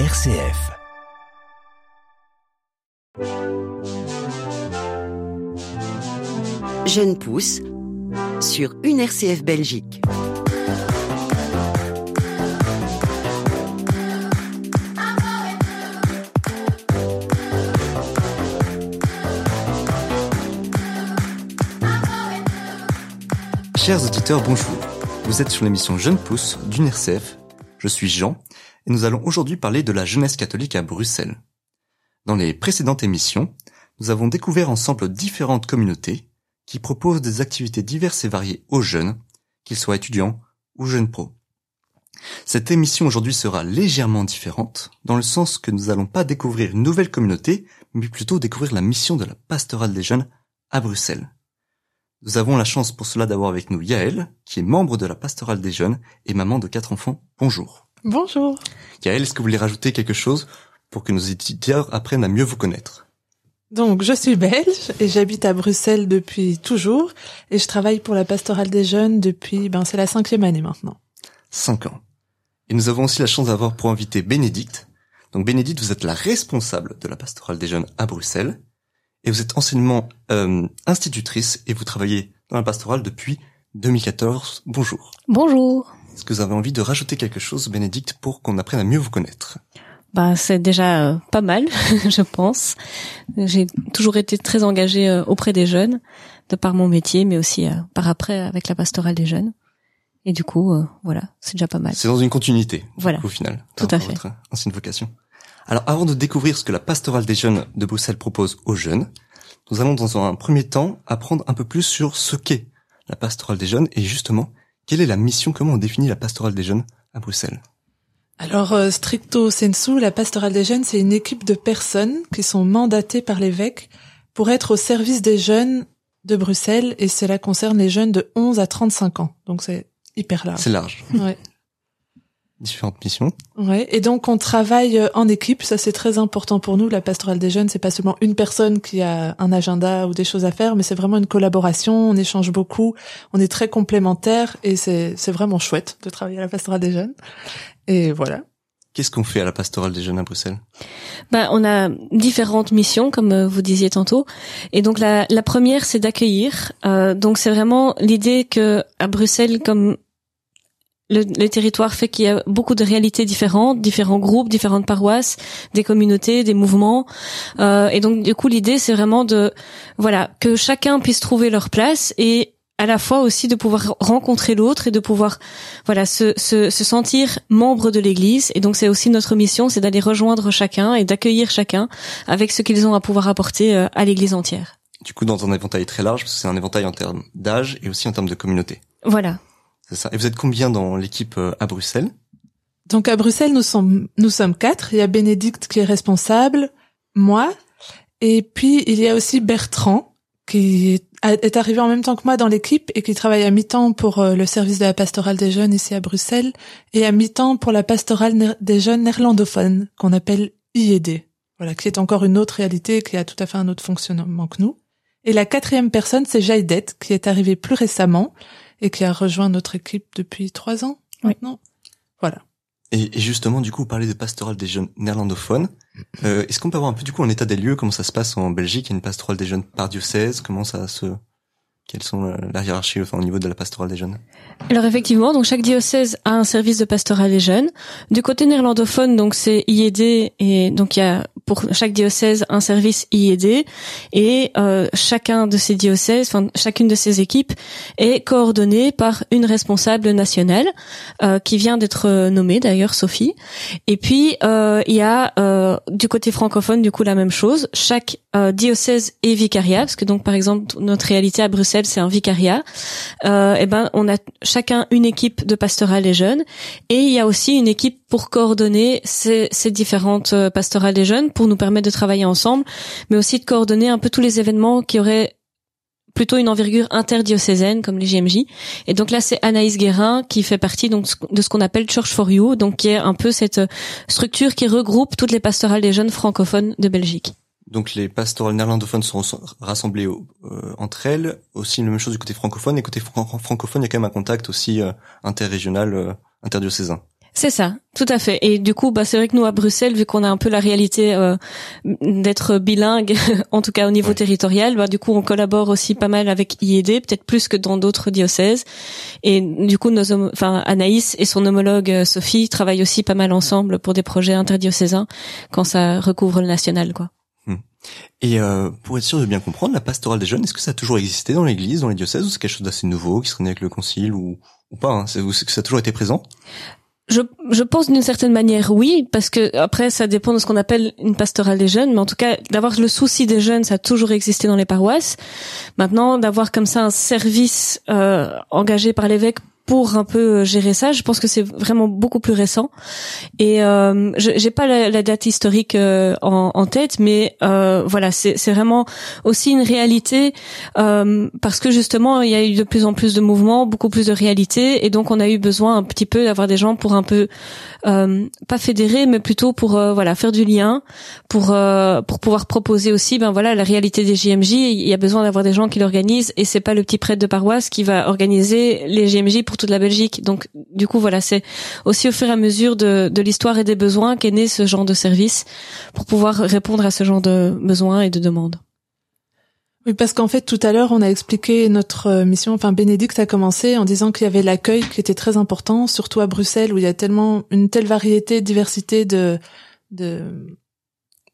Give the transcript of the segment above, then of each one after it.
RCF. Jeune pousse sur une RCF Belgique. Chers auditeurs, bonjour. Vous êtes sur l'émission Jeune Pousse d'une RCF. Je suis Jean et nous allons aujourd'hui parler de la jeunesse catholique à Bruxelles. Dans les précédentes émissions, nous avons découvert ensemble différentes communautés qui proposent des activités diverses et variées aux jeunes, qu'ils soient étudiants ou jeunes pros. Cette émission aujourd'hui sera légèrement différente, dans le sens que nous n'allons pas découvrir une nouvelle communauté, mais plutôt découvrir la mission de la pastorale des jeunes à Bruxelles. Nous avons la chance pour cela d'avoir avec nous Yaël, qui est membre de la pastorale des jeunes et maman de quatre enfants. Bonjour. Bonjour. Yaël, est-ce que vous voulez rajouter quelque chose pour que nos étudiants apprennent à mieux vous connaître? Donc, je suis belge et j'habite à Bruxelles depuis toujours et je travaille pour la pastorale des jeunes depuis, ben, c'est la cinquième année maintenant. Cinq ans. Et nous avons aussi la chance d'avoir pour invité Bénédicte. Donc Bénédicte, vous êtes la responsable de la pastorale des jeunes à Bruxelles et vous êtes enseignement euh, institutrice et vous travaillez dans la pastorale depuis 2014. Bonjour. Bonjour. Est-ce que vous avez envie de rajouter quelque chose, Bénédicte, pour qu'on apprenne à mieux vous connaître? Bah, c'est déjà euh, pas mal, je pense. J'ai toujours été très engagée euh, auprès des jeunes, de par mon métier, mais aussi euh, par après avec la pastorale des jeunes. Et du coup, voilà, c'est déjà pas mal. C'est dans une continuité, Voilà. au final, Tout à fait. votre ancienne vocation. Alors, avant de découvrir ce que la pastorale des jeunes de Bruxelles propose aux jeunes, nous allons dans un premier temps apprendre un peu plus sur ce qu'est la pastorale des jeunes et justement, quelle est la mission, comment on définit la pastorale des jeunes à Bruxelles? Alors, euh, stricto sensu, la pastorale des jeunes, c'est une équipe de personnes qui sont mandatées par l'évêque pour être au service des jeunes de Bruxelles et cela concerne les jeunes de 11 à 35 ans. Donc, c'est hyper large. C'est large. Ouais. Différentes missions. Ouais, et donc on travaille euh, en équipe, ça c'est très important pour nous. La pastorale des jeunes, c'est pas seulement une personne qui a un agenda ou des choses à faire, mais c'est vraiment une collaboration. On échange beaucoup, on est très complémentaires et c'est c'est vraiment chouette de travailler à la pastorale des jeunes. Et voilà. Qu'est-ce qu'on fait à la pastorale des jeunes à Bruxelles? Bah, on a différentes missions, comme euh, vous disiez tantôt. Et donc la, la première, c'est d'accueillir. Euh, donc c'est vraiment l'idée que à Bruxelles, comme le, le territoire fait qu'il y a beaucoup de réalités différentes, différents groupes, différentes paroisses, des communautés, des mouvements. Euh, et donc du coup, l'idée, c'est vraiment de voilà que chacun puisse trouver leur place et à la fois aussi de pouvoir rencontrer l'autre et de pouvoir voilà se, se, se sentir membre de l'Église et donc c'est aussi notre mission c'est d'aller rejoindre chacun et d'accueillir chacun avec ce qu'ils ont à pouvoir apporter euh, à l'Église entière Du coup, dans un éventail très large, parce que c'est un éventail en termes d'âge et aussi en termes de communauté. voilà C'est ça. Et vous êtes combien dans l'équipe euh, à Bruxelles? Donc à Bruxelles, nous sommes nous sommes quatre. Il y a Bénédicte qui est responsable, moi, et puis il y a aussi Bertrand qui est arrivé en même temps que moi dans l'équipe et qui travaille à mi-temps pour euh, le service de la pastorale des jeunes ici à Bruxelles et à mi-temps pour la pastorale des jeunes néerlandophones qu'on appelle IED. Voilà, qui est encore une autre réalité, qui a tout à fait un autre fonctionnement que nous. Et la quatrième personne, c'est Jaïdette, qui est arrivée plus récemment et qui a rejoint notre équipe depuis trois ans Oui. maintenant. Voilà. Et, et justement, du coup, vous parlez de pastorale des jeunes néerlandophones. Euh, Est-ce qu'on peut avoir un peu, du coup, en état des lieux, comment ça se passe en Belgique? Il y a une pastorale des jeunes par diocèse Comment ça se... Quelles sont euh, la hiérarchie enfin, au niveau de la pastorale des jeunes? Alors effectivement donc chaque diocèse a un service de pastoral des jeunes. Du côté néerlandophone donc c'est IED et donc il y a pour chaque diocèse un service IED et euh, chacun de ces diocèses enfin chacune de ces équipes est coordonnée par une responsable nationale euh, qui vient d'être euh, nommée d'ailleurs Sophie. Et puis euh, il y a euh, du côté francophone du coup la même chose. Chaque euh, diocèse est vicariat parce que donc par exemple notre réalité à Bruxelles c'est un vicariat euh, eh ben on a chacun une équipe de pastorale des jeunes et il y a aussi une équipe pour coordonner ces, ces différentes euh, pastorales des jeunes pour nous permettre de travailler ensemble mais aussi de coordonner un peu tous les événements qui auraient plutôt une envergure interdiocésaine comme les JMJ. Et donc là, c'est Anaïs Guérin qui fait partie donc de ce qu'on appelle Church for You, donc qui est un peu cette euh, structure qui regroupe toutes les pastorales des jeunes francophones de Belgique. Donc les pastorales néerlandophones sont rassemblées au- euh, entre elles. Aussi la même chose du côté francophone. Et côté fran- francophone, il y a quand même un contact aussi euh, interrégional, euh, interdiocésain. C'est ça, tout à fait. Et du coup, bah, c'est vrai que nous à Bruxelles, vu qu'on a un peu la réalité euh, d'être bilingue, en tout cas au niveau territorial, bah, du coup, on collabore aussi pas mal avec IED, peut-être plus que dans d'autres diocèses. Et du coup, nos, enfin, Anaïs et son homologue Sophie travaillent aussi pas mal ensemble pour des projets interdiocésains quand ça recouvre le national, quoi. Et euh, pour être sûr de bien comprendre, la pastorale des jeunes, est-ce que ça a toujours existé dans l'Église, dans les diocèses, ou c'est quelque chose d'assez nouveau qui serait né avec le Concile, ou, ou pas hein C'est que ça a toujours été présent? Je, je pense d'une certaine manière oui, parce que après ça dépend de ce qu'on appelle une pastorale des jeunes, mais en tout cas d'avoir le souci des jeunes, ça a toujours existé dans les paroisses. Maintenant, d'avoir comme ça un service euh, engagé par l'évêque pour un peu euh, gérer ça. Je pense que c'est vraiment beaucoup plus récent. Et euh, j'ai pas la, la, date historique euh, en, en, tête, mais euh, voilà, c'est vraiment aussi une réalité euh, parce que justement il y a eu de plus en plus de mouvements, beaucoup plus de réalités, et donc on a eu besoin un petit peu d'avoir des gens pour un peu euh, pas fédérer, mais plutôt pour voilà faire du lien, pour pour pouvoir proposer aussi, ben voilà, la réalité des JMJ. Il y a besoin d'avoir des gens qui l'organisent, et c'est pas le petit prêtre de paroisse qui va organiser les JMJ toute la Belgique. Donc du coup voilà, c'est aussi au fur et à mesure de, de l'histoire et des besoins qu'est né ce genre de service pour pouvoir répondre à ce genre de besoins et de demandes. Oui, parce qu'en fait, tout à l'heure, on a expliqué notre euh, mission. Enfin, Bénédicte a commencé en disant qu'il y avait l'accueil qui était très important, surtout à Bruxelles, où il y a tellement une telle variété, diversité de de,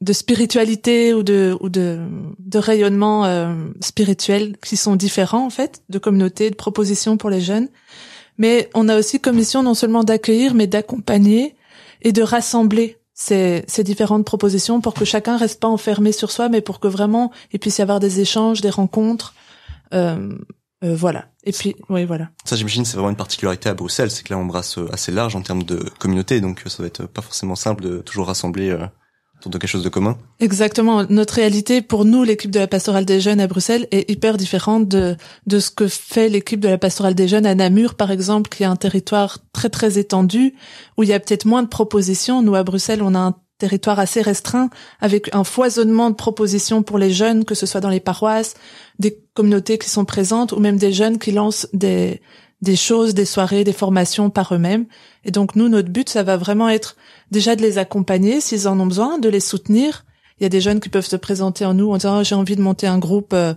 de spiritualité ou de ou de, de rayonnement euh, spirituel qui sont différents en fait, de communautés, de propositions pour les jeunes. Mais on a aussi comme mission non seulement d'accueillir, mais d'accompagner et de rassembler ces, ces, différentes propositions pour que chacun reste pas enfermé sur soi, mais pour que vraiment il puisse y avoir des échanges, des rencontres. Euh, euh, voilà. Et puis, oui, voilà. Ça, j'imagine, c'est vraiment une particularité à Bruxelles, c'est que là, on brasse assez large en termes de communauté, donc ça va être pas forcément simple de toujours rassembler euh, de quelque chose de commun? Exactement. Notre réalité, pour nous, l'équipe de la pastorale des jeunes à Bruxelles, est hyper différente de, de ce que fait l'équipe de la pastorale des jeunes à Namur, par exemple, qui est un territoire très, très étendu, où il y a peut-être moins de propositions. Nous, à Bruxelles, on a un territoire assez restreint, avec un foisonnement de propositions pour les jeunes, que ce soit dans les paroisses, des communautés qui sont présentes, ou même des jeunes qui lancent des, des choses, des soirées, des formations par eux-mêmes. Et donc nous, notre but, ça va vraiment être déjà de les accompagner s'ils en ont besoin, de les soutenir. Il y a des jeunes qui peuvent se présenter en nous en disant oh, j'ai envie de monter un groupe euh,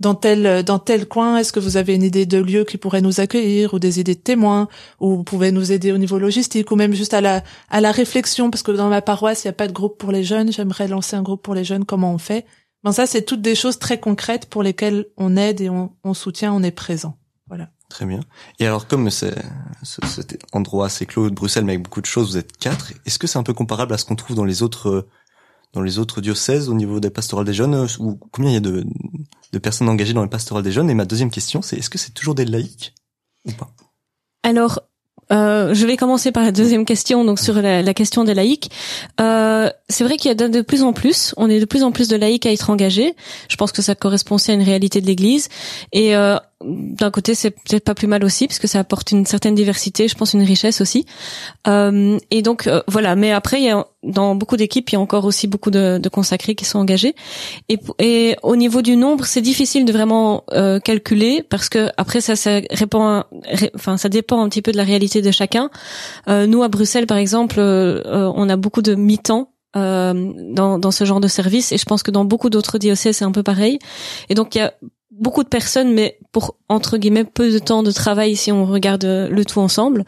dans tel dans tel coin. Est-ce que vous avez une idée de lieu qui pourrait nous accueillir ou des idées de témoins ou vous pouvez nous aider au niveau logistique ou même juste à la à la réflexion parce que dans ma paroisse il n'y a pas de groupe pour les jeunes. J'aimerais lancer un groupe pour les jeunes. Comment on fait? Ben ça c'est toutes des choses très concrètes pour lesquelles on aide et on, on soutient, on est présent. Très bien. Et alors, comme c'est cet endroit assez clos de Bruxelles, mais avec beaucoup de choses, vous êtes quatre. Est-ce que c'est un peu comparable à ce qu'on trouve dans les autres dans les autres diocèses au niveau des pastorales des jeunes ou combien il y a de, de personnes engagées dans les pastorales des jeunes? Et ma deuxième question, c'est est-ce que c'est toujours des laïcs ou pas? Alors, euh, je vais commencer par la deuxième question, donc sur la, la question des laïcs. Euh, c'est vrai qu'il y a de, de, plus en plus, on est de plus en plus de laïcs à être engagés. Je pense que ça correspond aussi à une réalité de l'Église. Et euh, d'un côté, c'est peut-être pas plus mal aussi, parce que ça apporte une certaine diversité, je pense une richesse aussi. Euh, et donc euh, voilà. Mais après, il y a, dans beaucoup d'équipes, il y a encore aussi beaucoup de, de consacrés qui sont engagés. Et, et, au niveau du nombre, c'est difficile de vraiment euh, calculer, parce que après ça, ça répond, enfin ça dépend un petit peu de la réalité de chacun. Euh, nous à Bruxelles, par exemple, euh, on a beaucoup de mi-temps dans, dans ce genre de service et je pense que dans beaucoup d'autres diocèses c'est un peu pareil et donc il y a beaucoup de personnes, mais pour entre guillemets peu de temps de travail si on regarde le tout ensemble.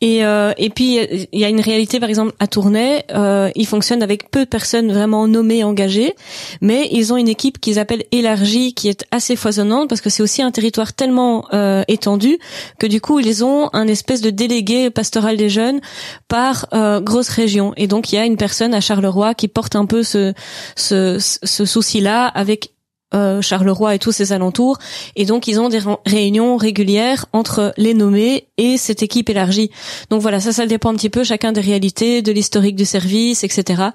Et euh, et puis il y a une réalité par exemple à Tournai, euh, ils fonctionnent avec peu de personnes vraiment nommées, engagées, mais ils ont une équipe qu'ils appellent élargie, qui est assez foisonnante parce que c'est aussi un territoire tellement euh, étendu que du coup ils ont un espèce de délégué pastoral des jeunes par euh, grosse région. Et donc il y a une personne à Charleroi qui porte un peu ce ce, ce souci-là avec euh, Charleroi et tous ses alentours. Et donc, ils ont des réunions régulières entre les nommés et cette équipe élargie. Donc voilà, ça, ça dépend un petit peu chacun des réalités, de l'historique du service, etc.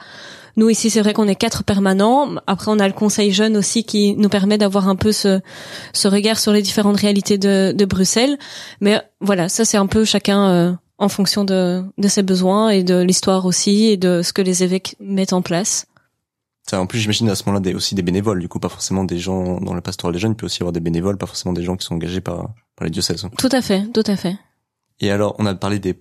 Nous ici, c'est vrai qu'on est quatre permanents. Après, on a le conseil jeune aussi qui nous permet d'avoir un peu ce, ce regard sur les différentes réalités de, de Bruxelles. Mais voilà, ça c'est un peu chacun euh, en fonction de, de ses besoins et de l'histoire aussi et de ce que les évêques mettent en place. Ça, en plus, j'imagine à ce moment-là aussi des bénévoles, du coup, pas forcément des gens dans le pastoral des jeunes, il peut aussi y avoir des bénévoles, pas forcément des gens qui sont engagés par, par les diocèses. Tout à fait, tout à fait. Et alors, on a parlé des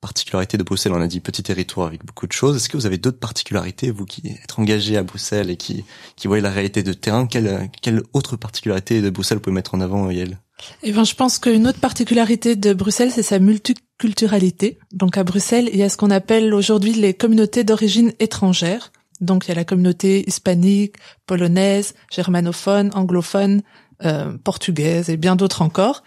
particularités de Bruxelles On a dit petit territoire avec beaucoup de choses. Est-ce que vous avez d'autres particularités, vous qui êtes engagé à Bruxelles et qui, qui voyez la réalité de terrain? Quelle, quelle autre particularité de Bruxelles vous pouvez mettre en avant, Yael? Eh ben, je pense qu'une autre particularité de Bruxelles, c'est sa multiculturalité. Donc, à Bruxelles, il y a ce qu'on appelle aujourd'hui les communautés d'origine étrangère. Donc, il y a la communauté hispanique, polonaise, germanophone, anglophone, euh, portugaise et bien d'autres encore.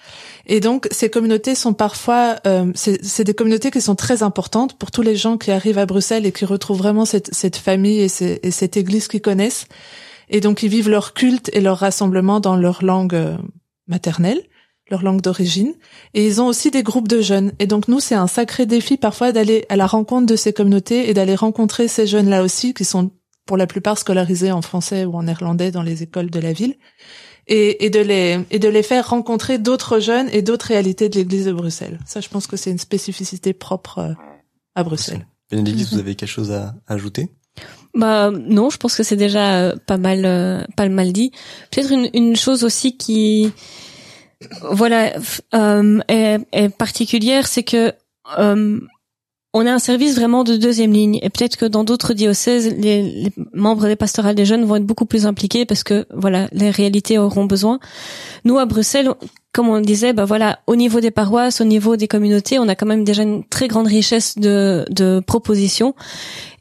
Et donc, ces communautés sont parfois, euh, c'est des communautés qui sont très importantes pour tous les gens qui arrivent à Bruxelles et qui retrouvent vraiment cette, cette famille et, et cette église qu'ils connaissent. Et donc, ils vivent leur culte et leur rassemblement dans leur langue euh, maternelle, leur langue d'origine. Et ils ont aussi des groupes de jeunes. Et donc nous, c'est un sacré défi parfois d'aller à la rencontre de ces communautés et d'aller rencontrer ces jeunes-là aussi, qui sont pour la plupart scolarisés en français ou en néerlandais dans les écoles de la ville. Et, et de les et de les faire rencontrer d'autres jeunes et d'autres réalités de l'Église de Bruxelles. Ça, je pense que c'est une spécificité propre euh, à Bruxelles. Bénédicte, vous avez quelque chose à ajouter? Bah non, je pense que c'est déjà euh, pas mal euh, pas mal dit. Peut-être une, une chose aussi qui voilà euh, est, est, particulière, c'est que euh, on a un service vraiment de deuxième ligne et peut-être que dans d'autres diocèses, les, les, membres des pastorales des jeunes vont être beaucoup plus impliqués parce que voilà, les réalités auront besoin. Nous à Bruxelles, comme on disait, bah voilà, au niveau des paroisses, au niveau des communautés, on a quand même déjà une très grande richesse de, de propositions.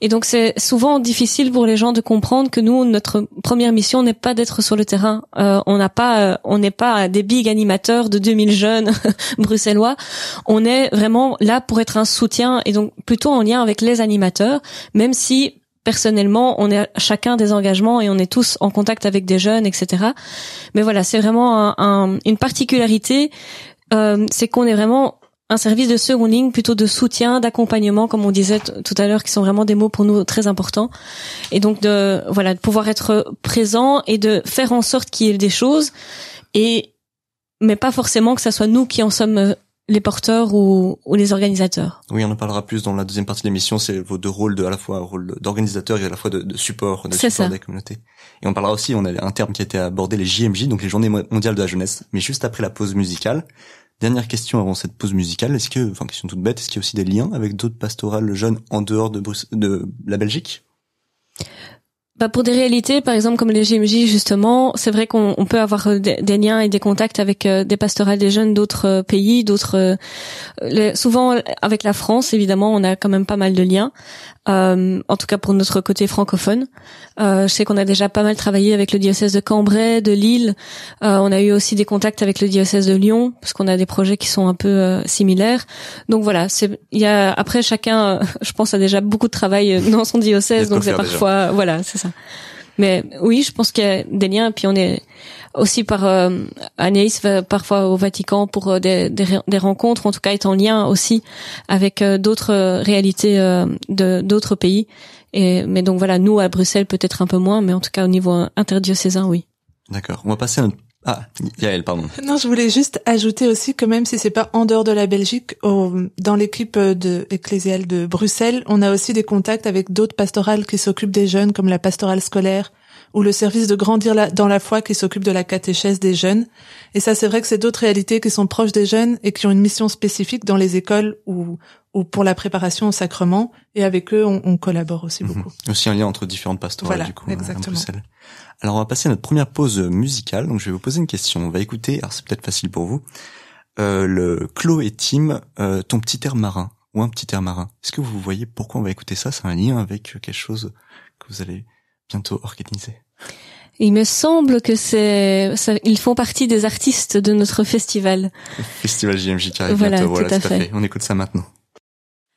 Et donc c'est souvent difficile pour les gens de comprendre que nous, notre première mission n'est pas d'être sur le terrain. Euh, on n'a pas, euh, on n'est pas des big animateurs de 2000 jeunes bruxellois. On est vraiment là pour être un soutien et donc plutôt en lien avec les animateurs, même si personnellement, on est chacun des engagements et on est tous en contact avec des jeunes, etc. Mais voilà, c'est vraiment une particularité, euh, c'est qu'on est vraiment un service de seconde ligne, plutôt de soutien, d'accompagnement, comme on disait tout à l'heure, qui sont vraiment des mots pour nous très importants. Et donc de voilà, de pouvoir être présent et de faire en sorte qu'il y ait des choses, et mais pas forcément que ça soit nous qui en sommes les porteurs ou, ou, les organisateurs? Oui, on en parlera plus dans la deuxième partie de l'émission. C'est vos deux rôles, de, à la fois rôle d'organisateur et à la fois de, de support, de support des communautés. Et on parlera aussi, on a un terme qui a été abordé, les JMJ, donc les Journées mondiales de la jeunesse, mais juste après la pause musicale. Dernière question avant cette pause musicale, est-ce que, enfin question toute bête, est-ce qu'il y a aussi des liens avec d'autres pastorales jeunes en dehors de, de la Belgique? Bah pour des réalités, par exemple comme les GMJ justement, c'est vrai qu'on peut avoir euh, des, liens et des contacts avec euh, des pastorales des jeunes d'autres euh, pays, d'autres. souvent avec la France, évidemment, on a quand même pas mal de liens. Euh, en tout cas pour notre côté francophone. Euh, je sais qu'on a déjà pas mal travaillé avec le diocèse de Cambrai, de Lille. Euh, on a eu aussi des contacts avec le diocèse de Lyon parce qu'on a des projets qui sont un peu euh, similaires. Donc voilà, c'est il y a après chacun, je pense, a déjà beaucoup de travail dans son diocèse, donc c'est parfois voilà, c'est ça. Mais oui, je pense qu'il y a des liens. Puis on est aussi par euh, Anaïs va parfois au Vatican pour euh, des, des, des, rencontres, en tout cas est en lien aussi avec euh, d'autres euh, réalités de d'autres pays. Et mais donc voilà, nous à Bruxelles peut-être un peu moins, mais en tout cas au niveau interdiocésain, oui. D'accord. On va passer à notre ah, Yael, pardon. Non, je voulais juste ajouter aussi que même si c'est pas en dehors de la Belgique, au, dans l'équipe de ecclésiale de Bruxelles, on a aussi des contacts avec d'autres pastorales qui s'occupent des jeunes, comme la pastorale scolaire ou le service de grandir dans la foi qui s'occupe de la catéchèse des jeunes. Et ça, c'est vrai que c'est d'autres réalités qui sont proches des jeunes et qui ont une mission spécifique dans les écoles ou, ou pour la préparation au sacrement. Et avec eux, on, on collabore aussi mhm. beaucoup. Aussi un lien entre différentes pastorales, du coup, exactement. Alors, on va passer à notre première pause musicale. Donc, je vais vous poser une question. On va écouter, alors c'est peut-être facile pour vous, euh, le Chloé et Tim, euh, ton petit air marin ou un petit air marin. Est-ce que vous voyez pourquoi on va écouter ça? C'est un lien avec quelque chose que vous allez bientôt organisé. Il me semble que c'est, ils font partie des artistes de notre festival. festival JMJ qui arrive voilà, bientôt. Voilà, tout, à, fait. On écoute ça maintenant.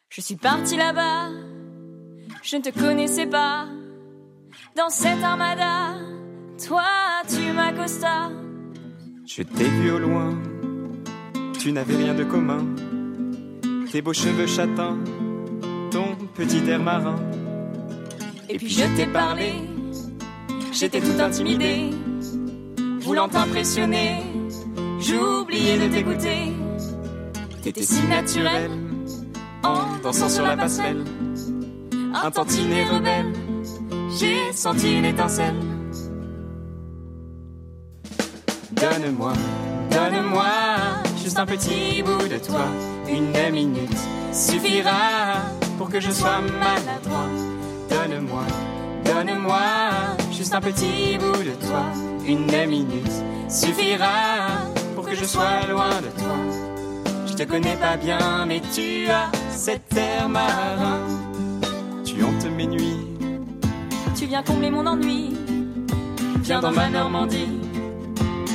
Je suis parti là-bas, je ne te connaissais pas. Dans cette armada, toi tu m'accostas. Je t'ai vu au loin, tu n'avais rien de commun. Tes beaux cheveux châtains, ton petit air marin. Et puis je t'ai parlé, j'étais tout intimidé, voulant t'impressionner, j'oubliais de t'écouter. T'étais si naturel, en dansant sur la passerelle, un tantinet rebelle, j'ai senti une étincelle. Donne-moi, donne-moi, juste un petit bout de toi Une minute suffira pour que je sois maladroit. Donne-moi, donne-moi juste un petit bout de toi. Une minute suffira pour que je sois loin de toi. Je te connais pas bien, mais tu as cet air marin. Tu hantes mes nuits, Tu viens combler mon ennui. Viens dans ma Normandie.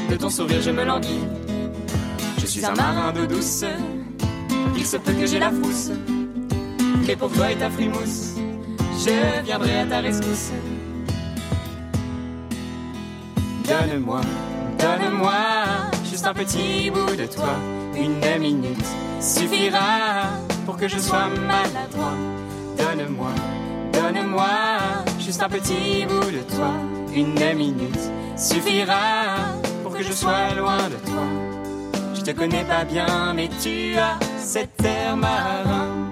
De ton sourire, je me languis. Je suis un marin d'eau douce. Il se peut que j'ai la frousse. Mais pour toi et ta frimousse, je viendrai à ta rescousse. Donne-moi, donne-moi juste un petit bout de toi. Une minute suffira pour que je sois maladroit. Donne-moi, donne-moi juste un petit bout de toi. Une minute suffira que je sois loin de toi. Je te connais pas bien, mais tu as cet air marin.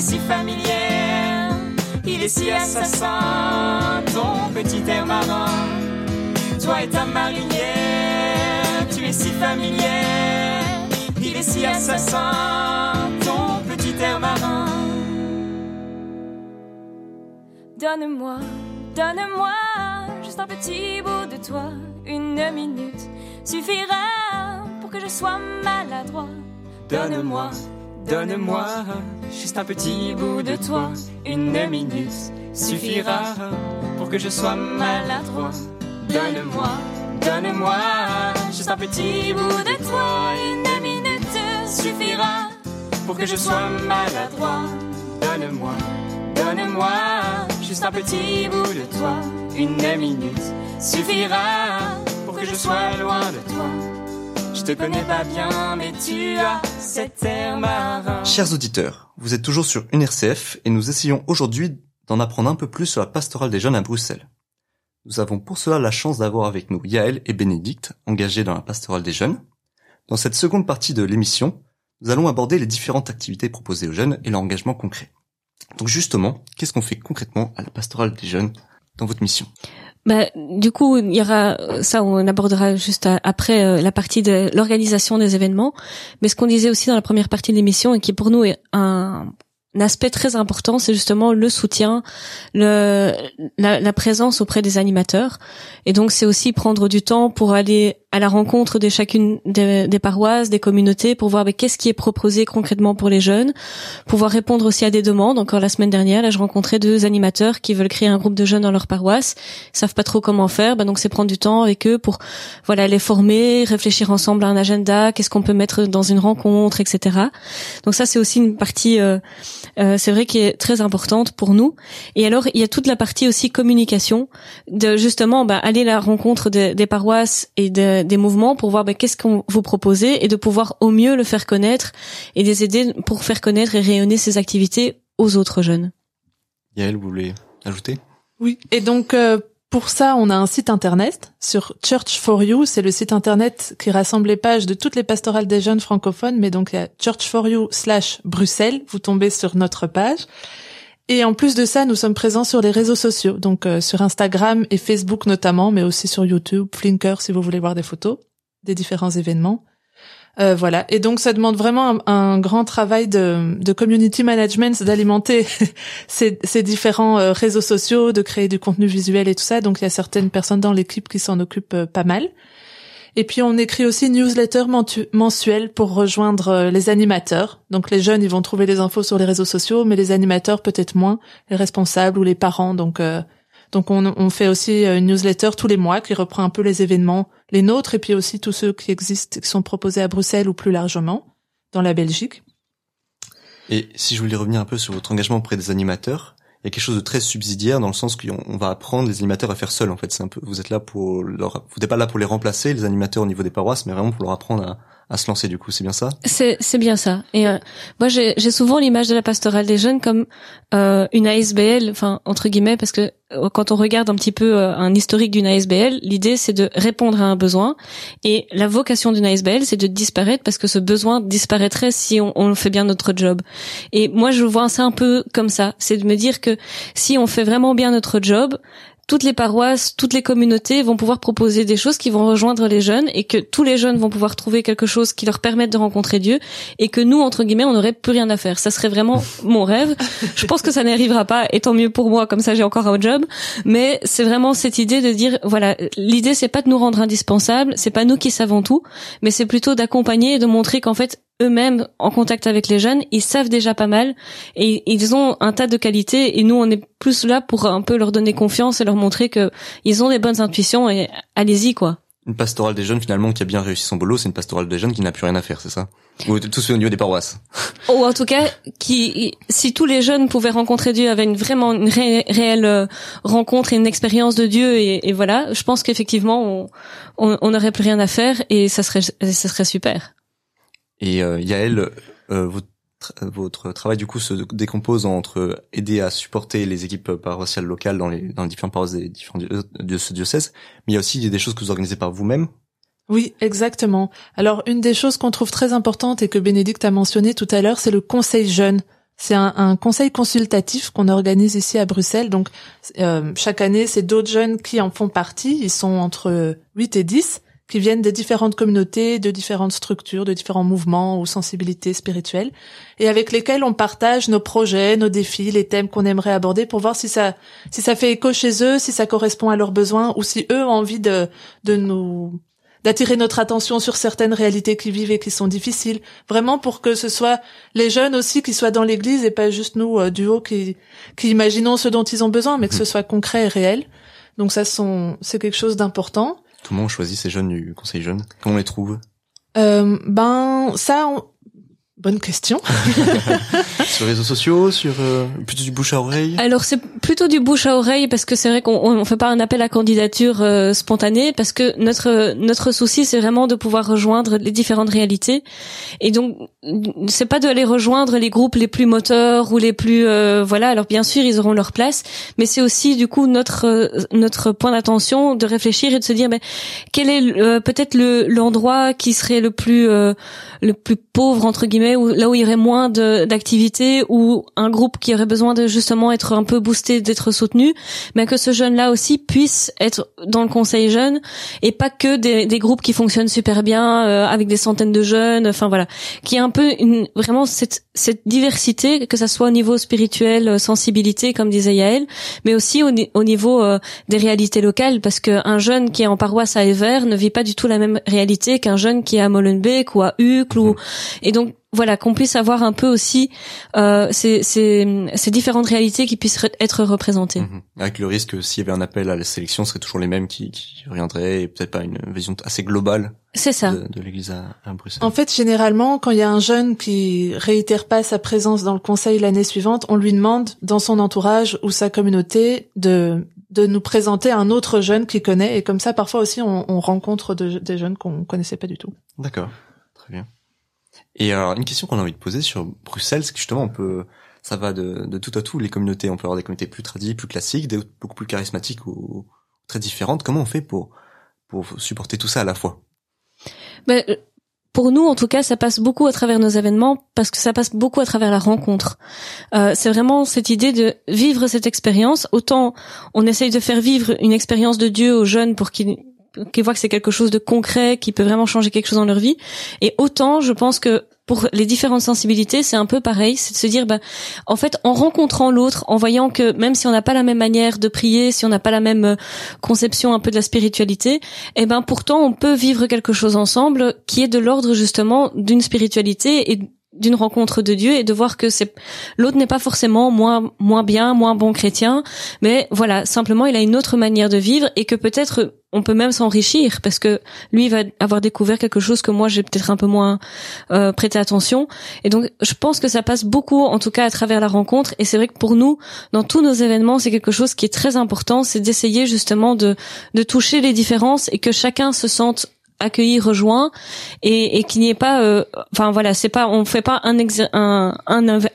Si familière, il est si assassin, ton petit air marin. Toi et ta marinière, tu es si familière, il est si assassin, ton petit air marin. Donne-moi, donne-moi juste un petit bout de toi, une minute suffira pour que je sois maladroit. Donne-moi, donne-moi juste un petit bout de toi, une minute suffira pour que je sois maladroit. Donne-moi, donne-moi juste un petit bout de toi, une minute suffira pour que je sois maladroit. Donne-moi, donne-moi juste un petit bout de toi, une minute suffira pour que je sois loin de toi. Je te connais pas bien, mais tu as cet air marin. Chers auditeurs, vous êtes toujours sur UNRCF et nous essayons aujourd'hui d'en apprendre un peu plus sur la pastorale des jeunes à Bruxelles. Nous avons pour cela la chance d'avoir avec nous Yaël et Bénédicte, engagés dans la pastorale des jeunes. Dans cette seconde partie de l'émission, nous allons aborder les différentes activités proposées aux jeunes et leur engagement concret. Donc justement, qu'est-ce qu'on fait concrètement à la pastorale des jeunes dans votre mission? Bah, du coup, il y aura ça, on abordera juste après euh, la partie de l'organisation des événements. Mais ce qu'on disait aussi dans la première partie de l'émission et qui pour nous est un, un aspect très important, c'est justement le soutien, le, la, la présence auprès des animateurs. Et donc, c'est aussi prendre du temps pour aller à la rencontre de chacune des, des paroisses, des communautés, pour voir qu'est-ce qui est proposé concrètement pour les jeunes, pouvoir répondre aussi à des demandes. Encore la semaine dernière, là, je rencontrais deux animateurs qui veulent créer un groupe de jeunes dans leur paroisse, ils savent pas trop comment faire, bah donc c'est prendre du temps avec eux pour voilà les former, réfléchir ensemble à un agenda, qu'est-ce qu'on peut mettre dans une rencontre, etc. Donc ça c'est aussi une partie, euh, euh, c'est vrai qui est très importante pour nous. Et alors il y a toute la partie aussi communication, de justement bah, aller à la rencontre des, des paroisses et de- des mouvements pour voir bah, qu'est-ce qu'on vous proposez et de pouvoir au mieux le faire connaître et les aider pour faire connaître et rayonner ces activités aux autres jeunes. Yaël, vous voulez ajouter? Oui. Et donc euh, pour ça, on a un site internet sur Church for You. C'est le site internet qui rassemble les pages de toutes les pastorales des jeunes francophones. Mais donc il Church for You slash Bruxelles. Vous tombez sur notre page. Et en plus de ça, nous sommes présents sur les réseaux sociaux, donc euh, sur Instagram et Facebook notamment, mais aussi sur YouTube, Flickr si vous voulez voir des photos des différents événements. Euh, voilà. Et donc ça demande vraiment un, un grand travail de, de community management, d'alimenter ces, ces différents euh, réseaux sociaux, de créer du contenu visuel et tout ça. Donc il y a certaines personnes dans l'équipe qui s'en occupent euh, pas mal. Et puis on écrit aussi une newsletter mensuelle pour rejoindre euh, les animateurs. Donc les jeunes, ils vont trouver les infos sur les réseaux sociaux, mais les animateurs peut-être moins, les responsables ou les parents. Donc donc on, on fait aussi euh, une newsletter tous les mois qui reprend un peu les événements, les nôtres et puis aussi tous ceux qui existent, qui sont proposés à Bruxelles ou plus largement dans la Belgique. Et si je voulais revenir un peu sur votre engagement auprès des animateurs, il y a quelque chose de très subsidiaire dans le sens qu'on on va apprendre les animateurs à faire seuls en fait. C'est un peu, vous êtes là pour leur, vous n'êtes pas là pour les remplacer les animateurs au niveau des paroisses, mais vraiment pour leur apprendre à, à se lancer du coup. C'est bien ça? C'est c'est bien ça. Et euh, moi j'ai j'ai souvent l'image de la pastorale des jeunes comme euh, une ASBL, enfin entre guillemets, parce que euh, quand on regarde un petit peu euh, un historique d'une ASBL, l'idée c'est de répondre à un besoin et la vocation d'une ASBL c'est de disparaître parce que ce besoin disparaîtrait si on, on fait bien notre job. Et moi je vois ça un peu comme ça, c'est de me dire que si on fait vraiment bien notre job, toutes les paroisses, toutes les communautés vont pouvoir proposer des choses qui vont rejoindre les jeunes et que tous les jeunes vont pouvoir trouver quelque chose qui leur permette de rencontrer Dieu et que nous, entre guillemets, on n'aurait plus rien à faire. Ça serait vraiment mon rêve. Je pense que ça n'arrivera pas et tant mieux pour moi, comme ça j'ai encore un job. Mais c'est vraiment cette idée de dire, voilà, l'idée c'est pas de nous rendre indispensables, c'est pas nous qui savons tout, mais c'est plutôt d'accompagner et de montrer qu'en fait, eux-mêmes en contact avec les jeunes, ils savent déjà pas mal et ils ont un tas de qualités et nous on est plus là pour un peu leur donner confiance et leur montrer que ils ont des bonnes intuitions et allez-y quoi. Une pastorale des jeunes finalement qui a bien réussi son boulot, c'est une pastorale des jeunes qui n'a plus rien à faire, c'est ça? Ou tout fait au niveau des paroisses Ou en tout cas, qui, si tous les jeunes pouvaient rencontrer Dieu avec une, vraiment une réelle euh, rencontre et une expérience de Dieu et, et voilà, je pense qu'effectivement on n'aurait plus rien à faire et ça serait ça serait super. Et euh, Yael, euh, votre, votre travail du coup se décompose entre aider à supporter les équipes paroissiales locales dans les, dans les différentes paroisses des différents diocèses, mais il y a aussi des choses que vous organisez par vous-même. Oui, exactement. Alors une des choses qu'on trouve très importante et que Bénédicte a mentionné tout à l'heure, c'est le conseil jeune. C'est un, un, conseil consultatif qu'on organise ici à Bruxelles. Donc euh, chaque année, c'est d'autres jeunes qui en font partie. Ils sont entre 8 et 10 qui viennent des différentes communautés, de différentes structures, de différents mouvements ou sensibilités spirituelles, et avec lesquels on partage nos projets, nos défis, les thèmes qu'on aimerait aborder pour voir si ça, si ça fait écho chez eux, si ça correspond à leurs besoins, ou si eux ont envie de, de nous, d'attirer notre attention sur certaines réalités qui vivent et qui sont difficiles, vraiment pour que ce soit les jeunes aussi qui soient dans l'église et pas juste nous euh, du haut qui, qui imaginons ce dont ils ont besoin, mais que ce soit concret et réel. Donc ça, sont, c'est quelque chose d'important. Comment on choisit ces jeunes du Conseil jeune Comment on les trouve? Euh, Ben ça, Bonne question. sur les réseaux sociaux, sur euh, plutôt du bouche à oreille. Alors c'est plutôt du bouche à oreille parce que c'est vrai qu'on on fait pas un appel à candidature euh, spontané parce que notre notre souci c'est vraiment de pouvoir rejoindre les différentes réalités et donc c'est pas d'aller rejoindre les groupes les plus moteurs ou les plus euh, voilà alors bien sûr ils auront leur place mais c'est aussi du coup notre notre point d'attention de réfléchir et de se dire mais quel est peut-être le l'endroit qui serait le plus le plus pauvre entre guillemets là où il y aurait moins d'activités ou un groupe qui aurait besoin de justement être un peu boosté, d'être soutenu, mais que ce jeune-là aussi puisse être dans le conseil jeune et pas que des, des groupes qui fonctionnent super bien euh, avec des centaines de jeunes. Enfin voilà, qui est un peu une, vraiment cette, cette diversité, que ça soit au niveau spirituel, euh, sensibilité, comme disait Yael, mais aussi au, au niveau euh, des réalités locales, parce qu'un jeune qui est en paroisse à Ever ne vit pas du tout la même réalité qu'un jeune qui est à Molenbeek ou à Uccle ou et donc voilà qu'on puisse avoir un peu aussi euh, ces, ces, ces, différentes réalités qui puissent être représentées. Mhm. Avec le risque que s'il y avait un appel à la sélection, ce serait toujours les mêmes qui, qui reviendraient et peut-être pas une vision assez globale. C'est ça. De, de l'Église à, à, Bruxelles. En fait, généralement, quand il y a un jeune qui réitère pas sa présence dans le conseil l'année suivante, on lui demande dans son entourage ou sa communauté de de nous présenter un autre jeune qu'il connaît et comme ça, parfois aussi, on, on rencontre de, des jeunes qu'on connaissait pas du tout. D'accord, très bien. Et alors, une question qu'on a envie de poser sur Bruxelles, c'est que justement, on peut, ça va de, de tout à tout, les communautés. On peut avoir des communautés plus tradies, plus classiques, des beaucoup plus charismatiques ou très différentes. Comment on fait pour, pour supporter tout ça à la fois? Ben, pour nous, en tout cas, ça passe beaucoup à travers nos événements parce que ça passe beaucoup à travers la rencontre. Euh, c'est vraiment cette idée de vivre cette expérience. Autant on essaye de faire vivre une expérience de Dieu aux jeunes pour qu'ils qui voient que c'est quelque chose de concret, qui peut vraiment changer quelque chose dans leur vie. Et autant, je pense que pour les différentes sensibilités, c'est un peu pareil, c'est de se dire, bah, en fait, en rencontrant l'autre, en voyant que même si on n'a pas la même manière de prier, si on n'a pas la même euh, conception un peu de la spiritualité, eh ben pourtant on peut vivre quelque chose ensemble qui est de l'ordre justement d'une spiritualité et d'une rencontre de Dieu et de voir que c'est l'autre n'est pas forcément moins moins bien, moins bon chrétien, mais voilà, simplement il a une autre manière de vivre et que peut-être on peut même s'enrichir parce que lui va avoir découvert quelque chose que moi j'ai peut-être un peu moins euh, prêté attention. Et donc je pense que ça passe beaucoup en tout cas à travers la rencontre. Et c'est vrai que pour nous dans tous nos événements c'est quelque chose qui est très important c'est d'essayer justement de de toucher les différences et que chacun se sente accueilli, rejoint, et, et qu'il n'y ait pas, euh, enfin voilà, c'est pas, on fait pas un, un,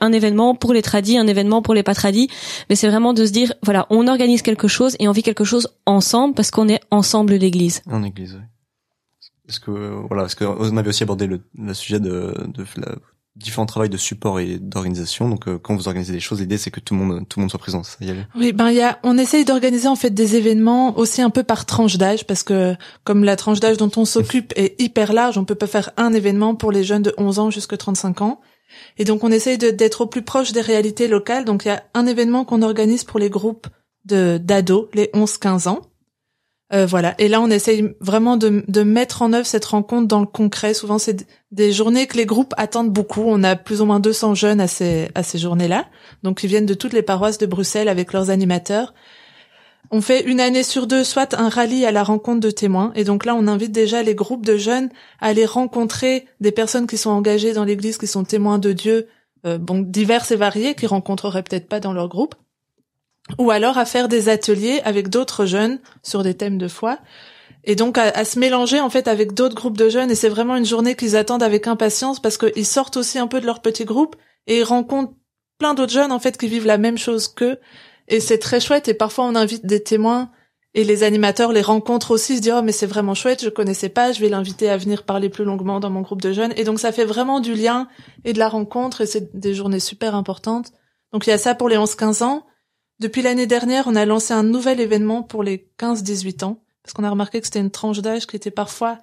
un, événement pour les tradis, un événement pour les pas tradis, mais c'est vraiment de se dire, voilà, on organise quelque chose et on vit quelque chose ensemble parce qu'on est ensemble l'Église. En Église, oui. Est-ce que voilà, parce qu'on avait aussi abordé le, le sujet de, de la différents travaux de support et d'organisation. Donc, euh, quand vous organisez des choses, l'idée c'est que tout le monde, tout le monde soit présent. Ça y est. Oui, ben il y a, on essaye d'organiser en fait des événements aussi un peu par tranche d'âge, parce que comme la tranche d'âge dont on s'occupe est hyper large, on peut pas faire un événement pour les jeunes de 11 ans jusqu'à 35 ans. Et donc, on essaye d'être au plus proche des réalités locales. Donc, il y a un événement qu'on organise pour les groupes de d'ados, les 11-15 ans. Euh, voilà. Et là, on essaye vraiment de, mettre en œuvre cette rencontre dans le concret. Souvent, c'est des journées que les groupes attendent beaucoup. On a plus ou moins 200 jeunes à ces, à ces journées-là. Donc, ils viennent de toutes les paroisses de Bruxelles avec leurs animateurs. On fait une année sur deux, soit un rallye à la rencontre de témoins. Et donc là, on invite déjà les groupes de jeunes à aller rencontrer des personnes qui sont engagées dans l'église, qui sont témoins de Dieu, euh, bon, divers et variés, qui rencontreraient peut-être pas dans leur groupe ou alors à faire des ateliers avec d'autres jeunes sur des thèmes de foi. Et donc à, se mélanger en fait avec d'autres groupes de jeunes. Et c'est vraiment une journée qu'ils attendent avec impatience parce qu'ils sortent aussi un peu de leur petit groupe et ils rencontrent plein d'autres jeunes en fait qui vivent la même chose qu'eux. Et c'est très chouette. Et parfois on invite des témoins et les animateurs les rencontrent aussi. Se disent oh mais c'est vraiment chouette. Je connaissais pas. Je vais l'inviter à venir parler plus longuement dans mon groupe de jeunes. Et donc ça fait vraiment du lien et de la rencontre. Et c'est des journées super importantes. Donc il y a ça pour les 11-15 ans depuis l'année dernière, on a lancé un nouvel événement pour les 15-18 ans, parce qu'on a remarqué que c'était une tranche d'âge qui était parfois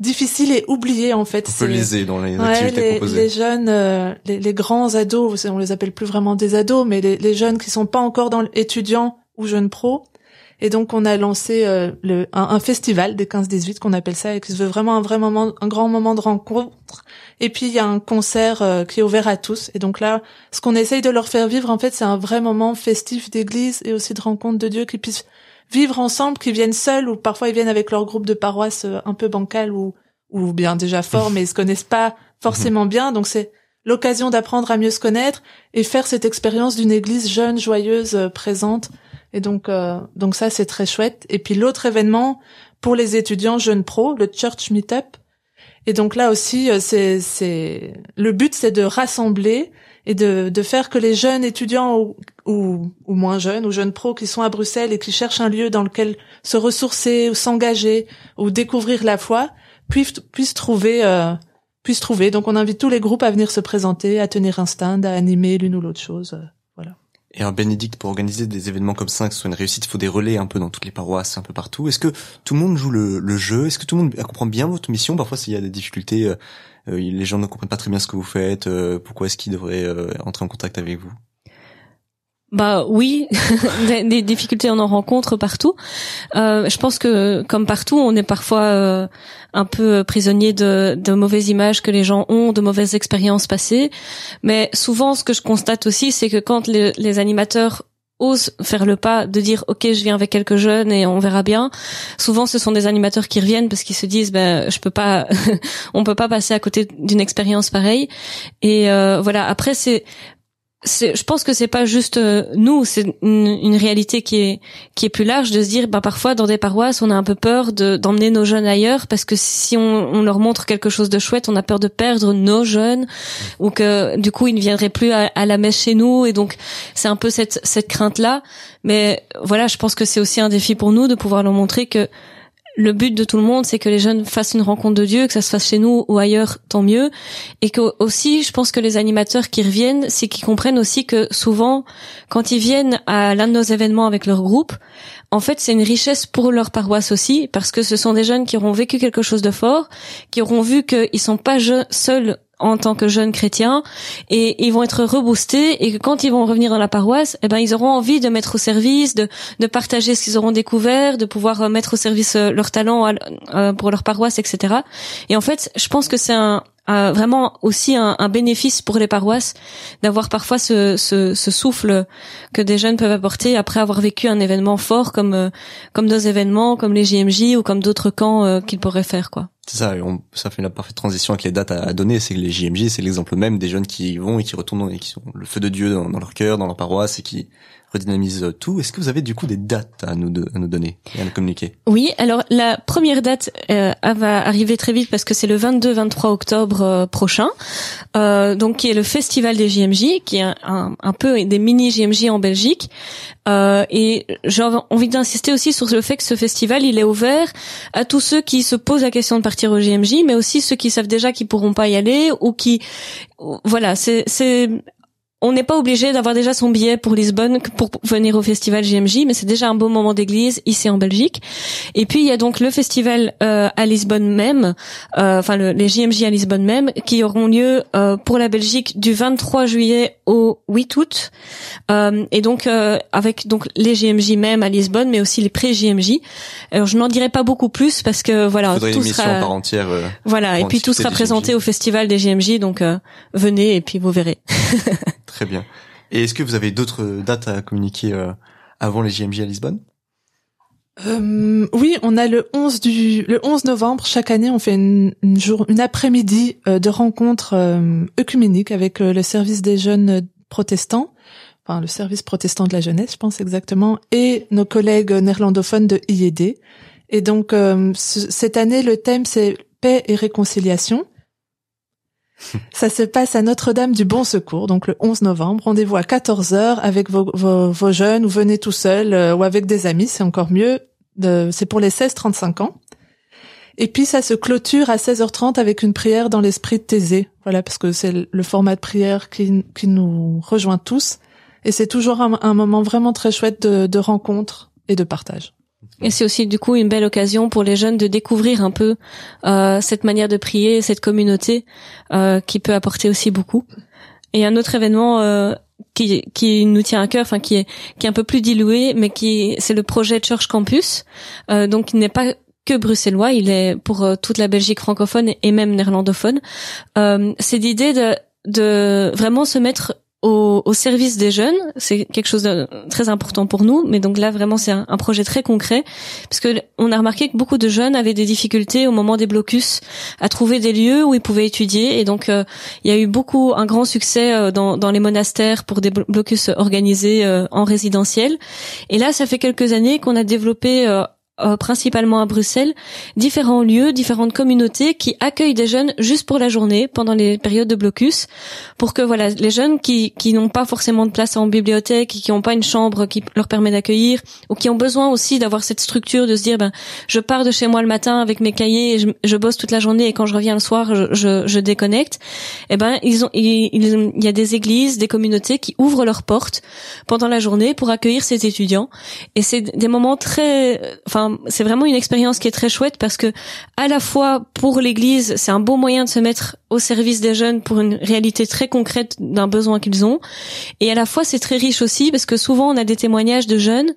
difficile et oubliée en fait. Un peu lésée dans les activités les, proposées. Les jeunes, euh, les, grands ados, on les appelle plus vraiment des ados, mais les, jeunes qui sont pas encore dans l'étudiant ou jeunes pro. Et donc on a lancé euh, le, un, festival des 15-18 qu'on appelle ça et qui se veut vraiment un vrai moment, un grand moment de rencontre et puis il y a un concert euh, qui est ouvert à tous. Et donc là, ce qu'on essaye de leur faire vivre, en fait, c'est un vrai moment festif d'église et aussi de rencontre de Dieu, qui puissent vivre ensemble, qui viennent seuls ou parfois ils viennent avec leur groupe de paroisse euh, un peu bancal ou ou bien déjà fort, mais ils se connaissent pas forcément bien. Donc c'est l'occasion d'apprendre à mieux se connaître et faire cette expérience d'une église jeune, joyeuse, présente. Et donc, donc ça, c'est très chouette. Et puis l'autre événement pour les étudiants jeunes pros, le Church Meetup, et donc là aussi, euh, c'est, c'est le but, c'est de rassembler et de, de faire que les jeunes étudiants ou, ou, ou, moins jeunes ou jeunes pros qui sont à Bruxelles et qui cherchent un lieu dans lequel se ressourcer ou s'engager ou découvrir la foi puissent, puissent trouver euh, puissent trouver. Donc on invite tous les groupes à venir se présenter, à tenir un stand, à animer l'une ou l'autre chose. Euh. Et un Bénédicte, pour organiser des événements comme ça, que ce soit une réussite, il faut des relais un peu dans toutes les paroisses, un peu partout. Est-ce que tout le monde joue le, jeu? Est-ce que tout le monde comprend bien votre mission? Parfois, s'il y a des difficultés, euh, euh, les gens ne comprennent pas très bien ce que vous faites. Euh, pourquoi est-ce qu'ils devraient entrer en contact avec vous? Bah oui, des, difficultés on en rencontre partout. Euh, je pense que comme partout, on est parfois euh, un peu prisonnier de, de mauvaises images que les gens ont, de mauvaises expériences passées. Mais souvent, ce que je constate aussi, c'est que quand les, les animateurs osent faire le pas de dire ok je viens avec quelques jeunes et on verra bien souvent ce sont des animateurs qui reviennent parce qu'ils se disent ben je peux pas on peut pas passer à côté d'une expérience pareille et euh, voilà après c'est je pense que c'est pas juste euh, nous, c'est une, réalité qui est qui est plus large de se dire, bah parfois dans des paroisses, on a un peu peur de d'emmener nos jeunes ailleurs parce que si on, on, leur montre quelque chose de chouette, on a peur de perdre nos jeunes ou que du coup ils ne viendraient plus à, à la messe chez nous et donc c'est un peu cette cette crainte là. Mais voilà, je pense que c'est aussi un défi pour nous de pouvoir leur montrer que le but de tout le monde, c'est que les jeunes fassent une rencontre de Dieu, que ça se fasse chez nous ou ailleurs, tant mieux. Et que aussi, je pense que les animateurs qui reviennent, c'est qu'ils comprennent aussi que souvent, quand ils viennent à l'un de nos événements avec leur groupe, en fait, c'est une richesse pour leur paroisse aussi, parce que ce sont des jeunes qui auront vécu quelque chose de fort, qui auront vu qu'ils sont pas seuls en tant que jeunes chrétiens et ils vont être reboostés et que quand ils vont revenir dans la paroisse, eh ben ils auront envie de mettre au service, de, de partager ce qu'ils auront découvert, de pouvoir euh, mettre au service euh, leur talent euh, pour leur paroisse, etc. Et en fait, je pense que c'est un, euh, vraiment aussi un, un, bénéfice pour les paroisses d'avoir parfois ce, ce, ce, souffle que des jeunes peuvent apporter après avoir vécu un événement fort comme euh, comme d'autres événements comme les JMJ ou comme d'autres camps euh, qu'ils pourraient faire quoi. C'est ça, on, ça fait la parfaite transition avec les dates à, donner. C'est que les JMJ, c'est l'exemple même des jeunes qui y vont et qui retournent et qui sont le feu de Dieu dans, dans leur cœur, dans leur paroisse et qui redynamise tout. Est-ce que vous avez du coup des dates à nous, à nous donner et à nous communiquer? Oui, alors la première date euh, va arriver très vite parce que c'est le 22-23 octobre euh, prochain, euh, donc qui est le festival des JMJ, qui est un, un, peu des mini JMJ en Belgique. Euh, et j'ai envie d'insister aussi sur le fait que ce festival, il est ouvert à tous ceux qui se posent la question de partir au JMJ, mais aussi ceux qui savent déjà qu'ils pourront pas y aller ou qui, voilà, c'est on n'est pas obligé d'avoir déjà son billet pour Lisbonne pour venir au festival JMJ, mais c'est déjà un beau moment d'église ici en Belgique. Et puis il y a donc le festival euh, à Lisbonne même, euh, enfin les JMJ à Lisbonne même, qui auront lieu euh, pour la Belgique du 23 juillet au 8 août, et donc avec donc les JMJ même à Lisbonne, mais aussi les pré-JMJ. Alors je n'en dirai pas beaucoup plus parce que voilà tout sera par entière. voilà, et puis tout sera présenté au festival des JMJ, donc venez et puis vous verrez. Très bien. Et est-ce que vous avez d'autres dates à communiquer euh, avant les JMJ à Lisbonne? Euh, oui, on a le 11 du le 11 novembre chaque année, on fait une jour, une après-midi euh, de rencontre euh, œcuménique avec le service des jeunes protestants, enfin le service protestant de la jeunesse, je pense exactement, et nos collègues néerlandophones de IED. Et donc cette année, le thème c'est paix et réconciliation. Ça se passe à Notre-Dame du Bon Secours, donc le 11 novembre. Rendez-vous à 14h avec vos, vos, jeunes ou venez tout seul euh, ou avec des amis, c'est encore mieux. C'est pour les 16-35 ans. Et puis ça se clôture à 16h30 avec une prière dans l'esprit de Thésée. Voilà, parce que c'est le format de prière qui, qui nous rejoint tous. Et c'est toujours un, moment vraiment très chouette de, de rencontre et de partage. Et c'est aussi du coup une belle occasion pour les jeunes de découvrir un peu euh, cette manière de prier, cette communauté euh, qui peut apporter aussi beaucoup. Et un autre événement euh, qui, qui nous tient à cœur, enfin qui est qui est un peu plus dilué, mais qui c'est le projet Church Campus. Euh, donc il n'est pas que bruxellois, il est pour euh, toute la Belgique francophone et même néerlandophone. Euh, c'est l'idée de de vraiment se mettre au, au, service des jeunes. C'est quelque chose de très important pour nous, mais donc là vraiment c'est un, projet très concret parce que on a remarqué que beaucoup de jeunes avaient des difficultés au moment des blocus à trouver des lieux où ils pouvaient étudier et donc euh, il y a eu beaucoup un grand succès euh, dans, dans, les monastères pour des blocus organisés euh, en résidentiel. Et là ça fait quelques années qu'on a développé euh, principalement à Bruxelles, différents lieux, différentes communautés qui accueillent des jeunes juste pour la journée pendant les périodes de blocus, pour que voilà les jeunes qui qui n'ont pas forcément de place en bibliothèque, qui n'ont pas une chambre qui leur permet d'accueillir, ou qui ont besoin aussi d'avoir cette structure de se dire ben je pars de chez moi le matin avec mes cahiers, et je, je bosse toute la journée et quand je reviens le soir je, je, déconnecte. Eh ben ils ont il, il, y a des églises, des communautés qui ouvrent leurs portes pendant la journée pour accueillir ces étudiants et c'est des moments très enfin c'est vraiment une expérience qui est très chouette parce que à la fois pour l'Église, c'est un beau moyen de se mettre au service des jeunes pour une réalité très concrète d'un besoin qu'ils ont, et à la fois c'est très riche aussi parce que souvent on a des témoignages de jeunes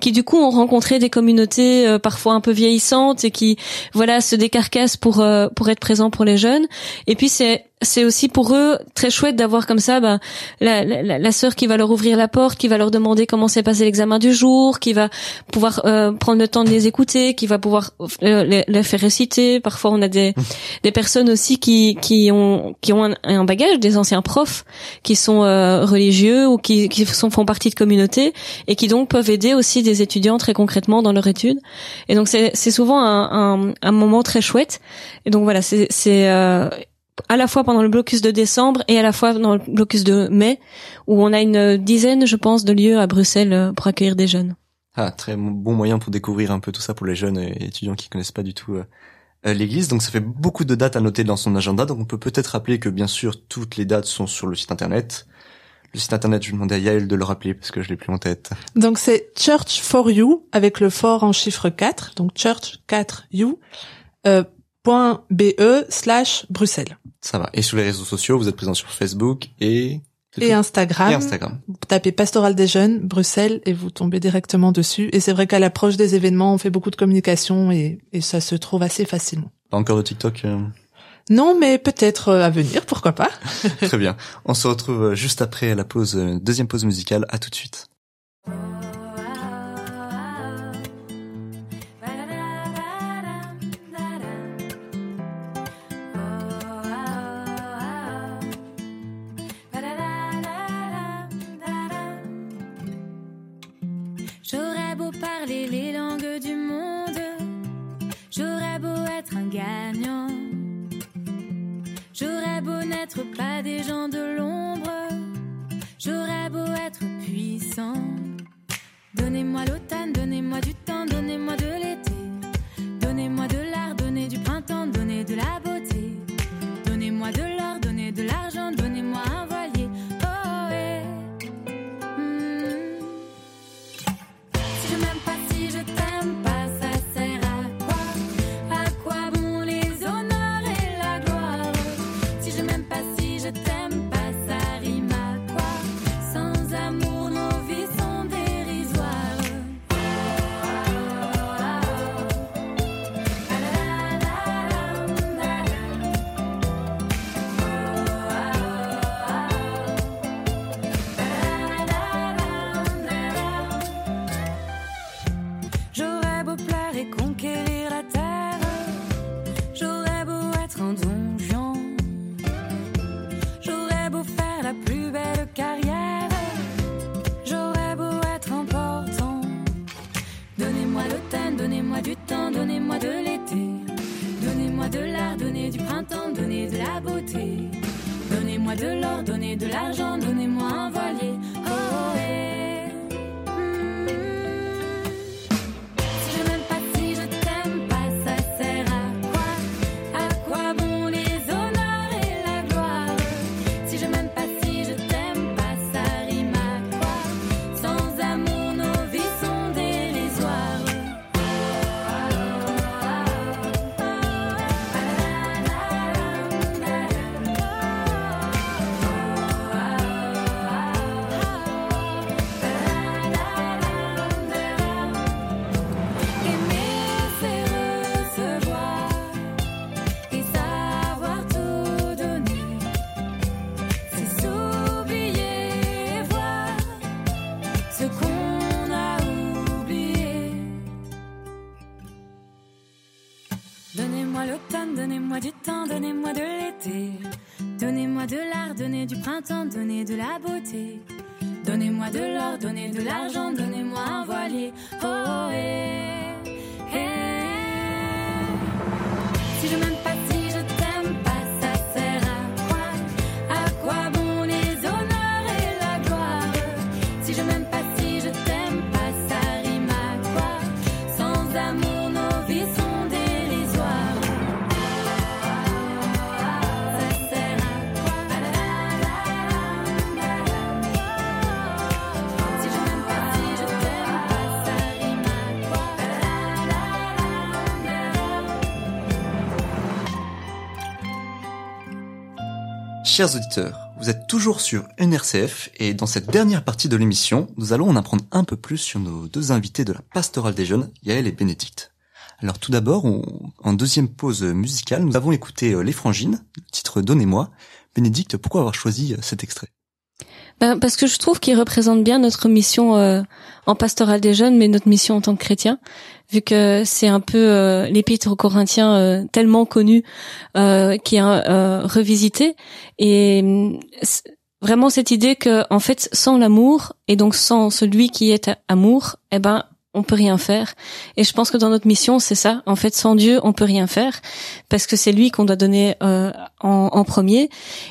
qui du coup ont rencontré des communautés euh, parfois un peu vieillissantes et qui voilà se décarcassent pour euh, pour être présents pour les jeunes. Et puis c'est c'est aussi pour eux très chouette d'avoir comme ça ben, la, la, la sœur qui va leur ouvrir la porte, qui va leur demander comment s'est passé l'examen du jour, qui va pouvoir euh, prendre le temps de les écouter, qui va pouvoir euh, les, les, faire réciter. Parfois, on a des, des personnes aussi qui, qui ont, qui ont un, bagage, des anciens profs qui sont euh, religieux ou qui, qui sont, font partie de communautés et qui donc peuvent aider aussi des étudiants très concrètement dans leur étude. Et donc, c'est souvent un, un, un, moment très chouette. Et donc, voilà, c'est à la fois pendant le blocus de décembre et à la fois dans le blocus de mai, où on a une dizaine, je pense, de lieux à Bruxelles euh, pour accueillir des jeunes. Ah, très bon moyen pour découvrir un peu tout ça pour les jeunes et étudiants qui connaissent pas du tout euh, euh, l'église. Donc ça fait beaucoup de dates à noter dans son agenda. Donc on peut peut-être rappeler que bien sûr toutes les dates sont sur le site internet. Le site internet, je vais demander à Yael de le rappeler parce que je l'ai plus en tête. Donc c'est Church for You avec le fort en chiffre 4. Donc Church 4 You. Euh, .be slash Bruxelles. Ça va. Et sur les réseaux sociaux, vous êtes présent sur Facebook et et Instagram. Et Instagram. Vous tapez Pastoral des Jeunes, Bruxelles, et vous tombez directement dessus. Et c'est vrai qu'à l'approche des événements, on fait beaucoup de communication et, et ça se trouve assez facilement. Pas encore de TikTok euh Non, mais peut-être euh, à venir, pourquoi pas. Très bien. On se retrouve euh, juste après la pause, euh, deuxième pause musicale. À tout de suite. Parler les langues du monde, j'aurais beau être un gagnant. J'aurais beau n'être pas des gens de l'ombre, j'aurais beau être puissant. De l'or, donnez de l'argent, donnez-moi un voilier. Donnez de la beauté. Donnez-moi de l'or, donnez de l'argent, donnez-moi Chers auditeurs, vous êtes toujours sur NRCF et dans cette dernière partie de l'émission, nous allons en apprendre un peu plus sur nos deux invités de la pastorale des jeunes, Yaël et Bénédicte. Alors tout d'abord, en deuxième pause musicale, nous avons écouté euh, Les Frangines, le titre Donnez-moi. Bénédicte, pourquoi avoir choisi euh, cet extrait? Ben, parce que je trouve qu'il représente bien notre mission euh, en pastoral des jeunes, mais notre mission en tant que chrétien, vu que c'est un peu euh, l'épître aux Corinthiens euh, tellement connu euh, qui est euh, revisité. Et hum, vraiment cette idée que en fait sans l'amour et donc sans celui qui est amour, eh ben on peut rien faire. Et je pense que dans notre mission, c'est ça. En fait, sans Dieu, on peut rien faire parce que c'est lui qu'on doit donner euh, en, en premier.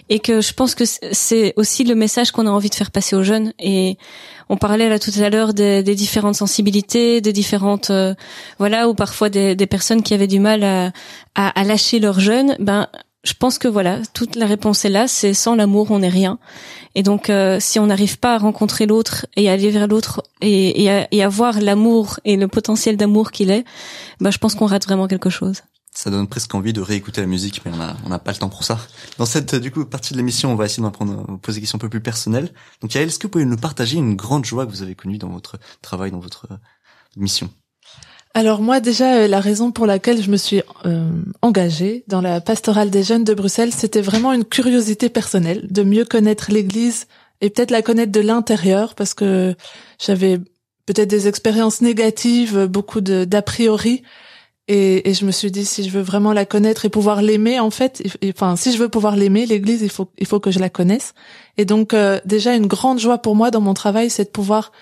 Et que je pense que c'est- aussi le message qu'on a envie de faire passer aux jeunes. Et on parlait là tout à l'heure des, des différentes sensibilités, des différentes euh, voilà, ou parfois des, des personnes qui avaient du mal à, à, à lâcher leurs jeunes. Ben je pense que voilà, toute la réponse est là, c'est sans l'amour, on n'est rien. Et donc, euh, si on n'arrive pas à rencontrer l'autre et à aller vers l'autre et, à, et voir l'amour et le potentiel d'amour qu'il est, ben, je pense qu'on rate vraiment quelque chose. Ça donne presque envie de réécouter la musique, mais on a, on n'a pas le temps pour ça. Dans cette, du coup, partie de l'émission, on va essayer d'en prendre, vous poser des questions un peu plus personnelles. Donc, Yael, est-ce que vous pouvez nous partager une grande joie que vous avez connue dans votre travail, dans votre euh, mission? Alors moi déjà euh, la raison pour laquelle je me suis euh, engagée dans la pastorale des jeunes de Bruxelles, c'était vraiment une curiosité personnelle de mieux connaître l'Église et peut-être la connaître de l'intérieur parce que j'avais peut-être des expériences négatives, beaucoup d'a priori. Et, et, je me suis dit si je veux vraiment la connaître et pouvoir l'aimer en fait, enfin si je veux pouvoir l'aimer l'Église il faut il faut que je la connaisse. Et donc euh, déjà une grande joie pour moi dans mon travail c'est de pouvoir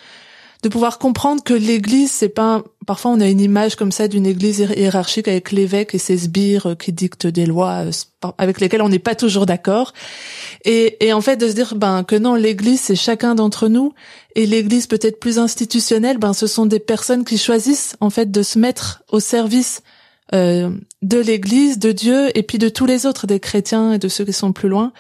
de pouvoir comprendre que l'Église, c'est pas parfois on a une image comme ça d'une Église hiérarchique avec l'évêque et ses sbires euh, qui dictent des lois euh, avec lesquelles on n'est pas toujours d'accord, et, et en fait de se dire ben que non l'Église c'est chacun d'entre nous et l'Église peut-être plus institutionnelle, ben ce sont des personnes qui choisissent en fait de se mettre au service euh, de l'Église, de Dieu et puis de tous les autres, des chrétiens et de ceux qui sont plus loin.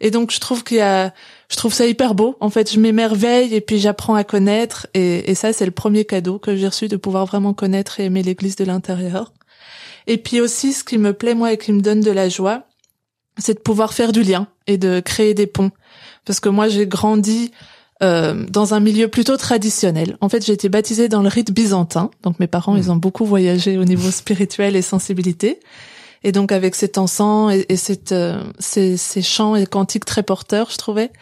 Et donc je trouve qu'il y a je trouve ça hyper beau. En fait, je m'émerveille et puis j'apprends à connaître. Et, et ça, c'est le premier cadeau que j'ai reçu de pouvoir vraiment connaître et aimer l'Église de l'intérieur. Et puis aussi, ce qui me plaît moi et qui me donne de la joie, c'est de pouvoir faire du lien et de créer des ponts. Parce que moi, j'ai grandi euh, dans un milieu plutôt traditionnel. En fait, j'ai été baptisée dans le rite byzantin. Donc mes parents, ils mmh. ont beaucoup voyagé au niveau spirituel et sensibilité. Et donc avec cet encens et, et euh, ces, ces, chants et cantiques très porteurs, je trouvais.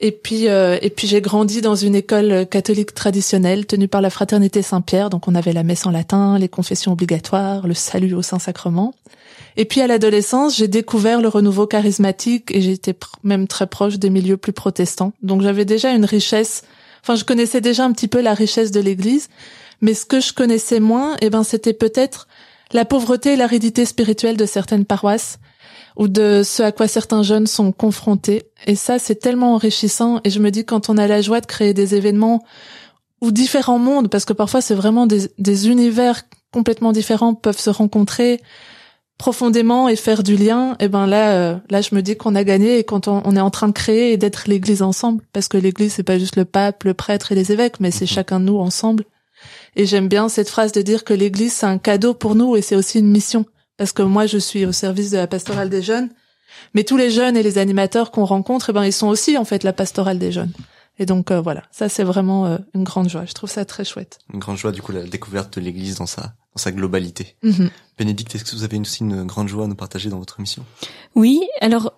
Et puis euh, et puis j'ai grandi dans une école catholique traditionnelle tenue par la fraternité Saint-Pierre. Donc on avait la messe en latin, les confessions obligatoires, le salut au Saint-Sacrement. Et puis à l'adolescence, j'ai découvert le renouveau charismatique et j'étais même très proche des milieux plus protestants. Donc j'avais déjà une richesse. Enfin, je connaissais déjà un petit peu la richesse de l'Église, mais ce que je connaissais moins, eh ben, c'était peut-être la pauvreté et l'aridité spirituelle de certaines paroisses ou de ce à quoi certains jeunes sont confrontés. Et ça, c'est tellement enrichissant. Et je me dis, quand on a la joie de créer des événements où différents mondes, parce que parfois c'est vraiment des, univers complètement différents peuvent se rencontrer profondément et faire du lien, et eh ben là, euh, là, je me dis qu'on a gagné et quand on, est en train de créer et d'être l'Église ensemble, parce que l'Église c'est pas juste le pape, le prêtre et les évêques, mais c'est chacun de nous ensemble. Et j'aime bien cette phrase de dire que l'Église, c'est un cadeau pour nous et c'est aussi une mission. Parce que moi, je suis au service de la pastorale des jeunes. Mais tous les jeunes et les animateurs qu'on rencontre, eh ben, ils sont aussi, en fait, la pastorale des jeunes. Et donc, euh, voilà. Ça, c'est vraiment euh, une grande joie. Je trouve ça très chouette. Une grande joie, du coup, la découverte de l'Église dans sa, dans sa globalité. Mm Bénédicte, est-ce que vous avez aussi une grande joie à nous partager dans votre mission? Oui. Alors,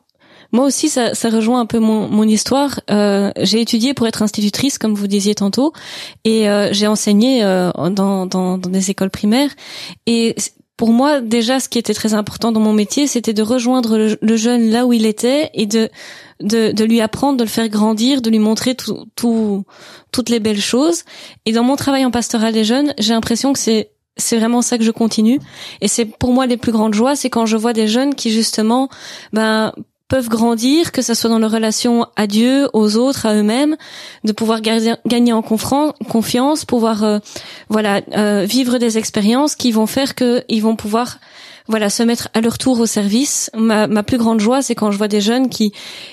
moi aussi, ça, ça rejoint un peu mon, mon histoire. Euh, j'ai étudié pour être institutrice, comme vous disiez tantôt, et euh, j'ai enseigné euh, dans, dans, dans, des écoles primaires. Et pour moi, déjà, ce qui était très important dans mon métier, c'était de rejoindre le, jeune là où il était et de, de, de lui apprendre, de le faire grandir, de lui montrer tout, tout, toutes les belles choses. Et dans mon travail en pastoral des jeunes, j'ai l'impression que c'est c'est vraiment ça que je continue et c'est pour moi les plus grandes joies c'est quand je vois des jeunes qui justement ben peuvent grandir, que ce soit dans leur relation à Dieu, aux autres, à eux-mêmes, de pouvoir gagner en confiance, pouvoir euh, voilà euh, vivre des expériences qui vont faire qu'ils vont pouvoir voilà se mettre à leur tour au service. Ma, plus grande joie, c'est quand je vois des jeunes qui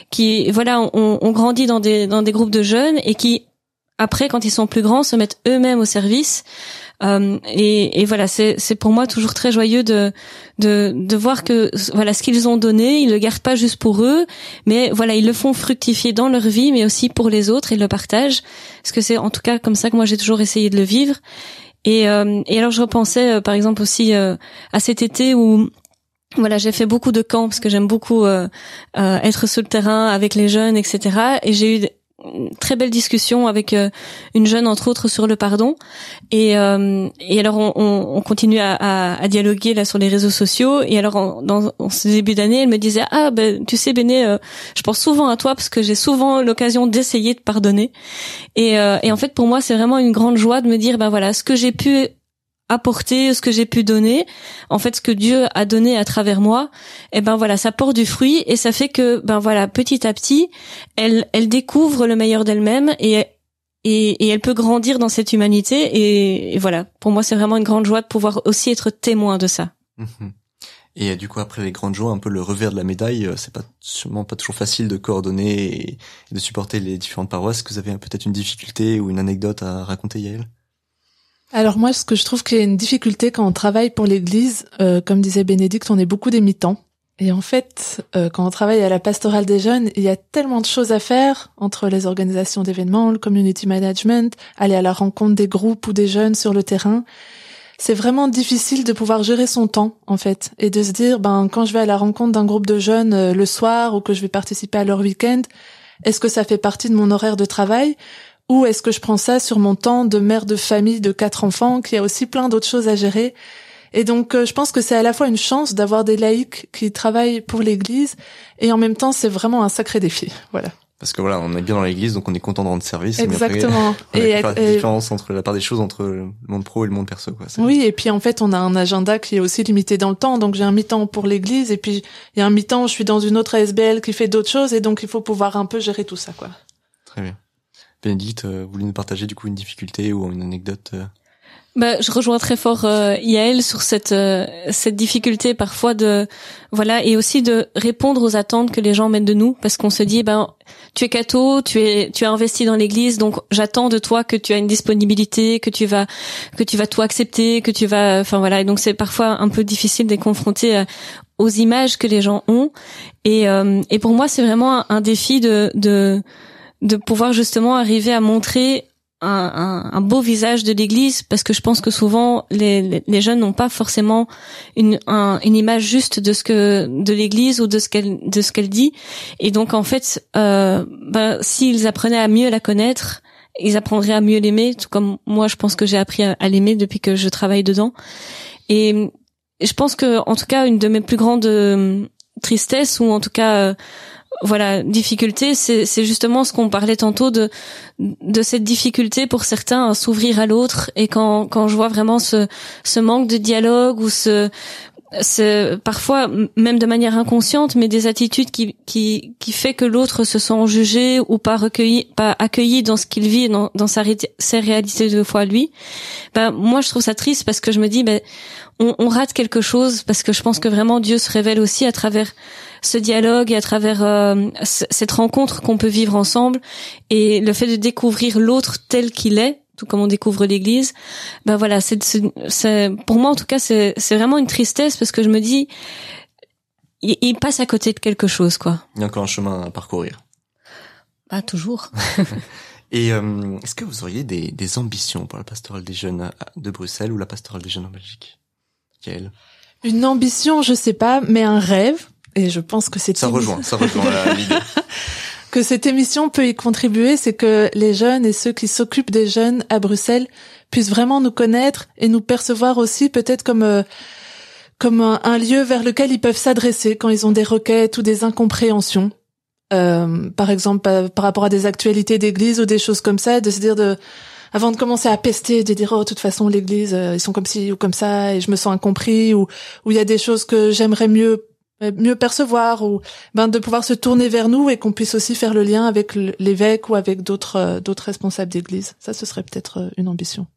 qui voilà ont on grandit dans des dans des groupes de jeunes et qui après quand ils sont plus grands se mettent eux-mêmes au service euh, et, et, voilà, c'est pour moi toujours très joyeux de, de, de voir que voilà ce qu'ils ont donné, ils le gardent pas juste pour eux, mais voilà ils le font fructifier dans leur vie, mais aussi pour les autres et le partagent. Parce que c'est en tout cas comme ça que moi j'ai toujours essayé de le vivre. Et, euh, et alors je repensais euh, par exemple aussi à cet été où voilà, j'ai fait beaucoup de camps parce que j'aime beaucoup être sur le terrain avec les jeunes, etc. Et j'ai eu très belle discussion avec euh, une jeune entre autres sur le pardon. Et, euh, et alors on, on, continue à, à, dialoguer là sur les réseaux sociaux. Et alors en, dans ce début d'année elle me disait ah ben tu sais Béné euh, je pense souvent à toi parce que j'ai souvent l'occasion d'essayer de pardonner et, et en fait pour moi c'est vraiment une grande joie de me dire ben voilà ce que j'ai pu apporter ce que j'ai pu donner. En fait ce que Dieu a donné à travers moi et eh ben voilà ça porte du fruit et ça fait que ben voilà petit à petit elle elle découvre le meilleur d'elle-même et et, et, elle peut grandir dans cette humanité et, voilà. Pour moi c'est vraiment une grande joie de pouvoir aussi être témoin de ça. Mhm. et du coup après les grandes joies un peu le revers de la médaille euh, c'est pas sûrement pas toujours facile de coordonner et de supporter les différentes paroisses. Que vous avez peut-être une difficulté ou une anecdote à raconter Yael? Alors moi, ce que je trouve qu'il y a une difficulté quand on travaille pour l'Église, euh, comme disait Bénédicte, on est beaucoup des mi-temps. Et en fait, euh, quand on travaille à la pastorale des jeunes, il y a tellement de choses à faire entre les organisations d'événements, le community management, aller à la rencontre des groupes ou des jeunes sur le terrain. c'est vraiment difficile de pouvoir gérer son temps en fait et de se dire ben quand je vais à la rencontre d'un groupe de jeunes euh, le soir ou que je vais participer à leur week-end, est-ce que ça fait partie de mon horaire de travail? Ou est-ce que je prends ça sur mon temps de mère de famille de quatre enfants qui a aussi plein d'autres choses à gérer et donc, euh, je pense que c'est à la fois une chance d'avoir des laïcs qui travaillent pour l'Église, et en même temps, c'est vraiment un sacré défi. Voilà. Parce que voilà, on est bien dans l'église, donc on est content de rendre service. Exactement. Mais après, et, la différence entre la part des choses entre le monde pro et le monde perso, quoi. Oui, et puis en fait, on a un agenda qui est aussi limité dans le temps. Donc j'ai un mi-temps pour l'église, et puis il y a un mi-temps où je suis dans une autre ASBL qui fait d'autres choses, et donc il faut pouvoir un peu gérer tout ça, quoi. Très bien. Bénédicte, euh, vous nous partager du coup une difficulté ou une anecdote euh bah, je rejoins très fort euh, Yael sur cette euh, cette difficulté parfois de voilà et aussi de répondre aux attentes que les gens mettent de nous parce qu'on se dit ben tu es catho, tu es tu as investi dans l'église donc j'attends de toi que tu as une disponibilité, que tu vas que tu vas tout accepter, que tu vas enfin voilà et donc c'est parfois un peu difficile d'être confronté euh, aux images que les gens ont et et pour moi c'est vraiment un, un défi de de de pouvoir justement arriver à montrer un, beau visage de l'Église parce que je pense que souvent les, jeunes n'ont pas forcément une, image juste de ce que de l'Église ou de ce qu'elle de ce qu'elle dit. Et donc en fait euh, ben, s'ils apprenaient à mieux la connaître ils apprendraient à mieux l'aimer tout comme moi je pense que j'ai appris à, l'aimer depuis que je travaille dedans. Et, je pense que en tout cas une de mes plus grandes euh, tristesses ou en tout cas euh, voilà, difficulté, c'est justement ce qu'on parlait tantôt de de cette difficulté pour certains à s'ouvrir à l'autre. Et quand quand je vois vraiment ce ce manque de dialogue ou ce c'est parfois même de manière inconsciente mais des attitudes qui qui qui fait que l'autre se sent jugé ou pas recueilli pas accueilli dans ce qu'il vit dans dans sa ses réalités de foi lui ben moi je trouve ça triste parce que je me dis ben on, on rate quelque chose parce que je pense que vraiment Dieu se révèle aussi à travers ce dialogue et à travers euh, cette rencontre qu'on peut vivre ensemble et le fait de découvrir l'autre tel qu'il est tout comme on découvre l'Église, ben voilà, c'est, c'est, pour moi en tout cas, c'est, c'est vraiment une tristesse parce que je me dis, il, il, passe à côté de quelque chose, quoi. Il y a encore un chemin à parcourir. Pas toujours. Et euh, est-ce que vous auriez des, des ambitions pour la pastorale des jeunes de Bruxelles ou la pastorale des jeunes en Belgique? Quelle? Une ambition, je sais pas, mais un rêve. Et je pense que c'est ça rejoint, ça rejoint l'idée. que cette émission peut y contribuer, c'est que les jeunes et ceux qui s'occupent des jeunes à Bruxelles puissent vraiment nous connaître et nous percevoir aussi peut-être comme euh, comme un, lieu vers lequel ils peuvent s'adresser quand ils ont des requêtes ou des incompréhensions. Euh, par exemple, par, rapport à des actualités d'église ou des choses comme ça, de se dire de avant de commencer à pester, de dire oh de toute façon l'église euh, ils sont comme ci ou comme ça et je me sens incompris ou ou il y a des choses que j'aimerais mieux euh, mieux percevoir ou ben de pouvoir se tourner vers nous et qu'on puisse aussi faire le lien avec l'évêque ou avec d'autres euh, d'autres responsables d'église. Ça, ce serait peut-être euh, une ambition.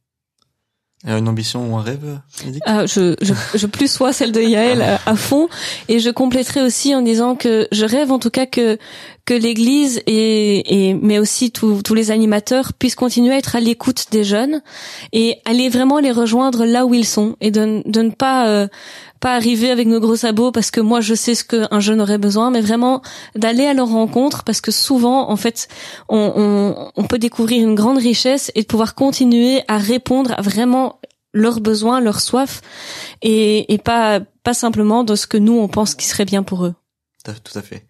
Une ambition ou un rêve ah, je, je, je plus sois celle de Yael à, fond et je compléterai aussi en disant que je rêve en tout cas que que l'Église et, et mais aussi tous les animateurs puissent continuer à être à l'écoute des jeunes et aller vraiment les rejoindre là où ils sont et de, de ne pas pas arriver avec nos gros sabots parce que moi je sais ce qu'un jeune aurait besoin, mais vraiment d'aller à leur rencontre parce que souvent en fait on, on, on peut découvrir une grande richesse et de pouvoir continuer à répondre à vraiment leurs besoins, leurs soifs et, et pas pas simplement de ce que nous on pense qui serait bien pour eux. Tout à fait.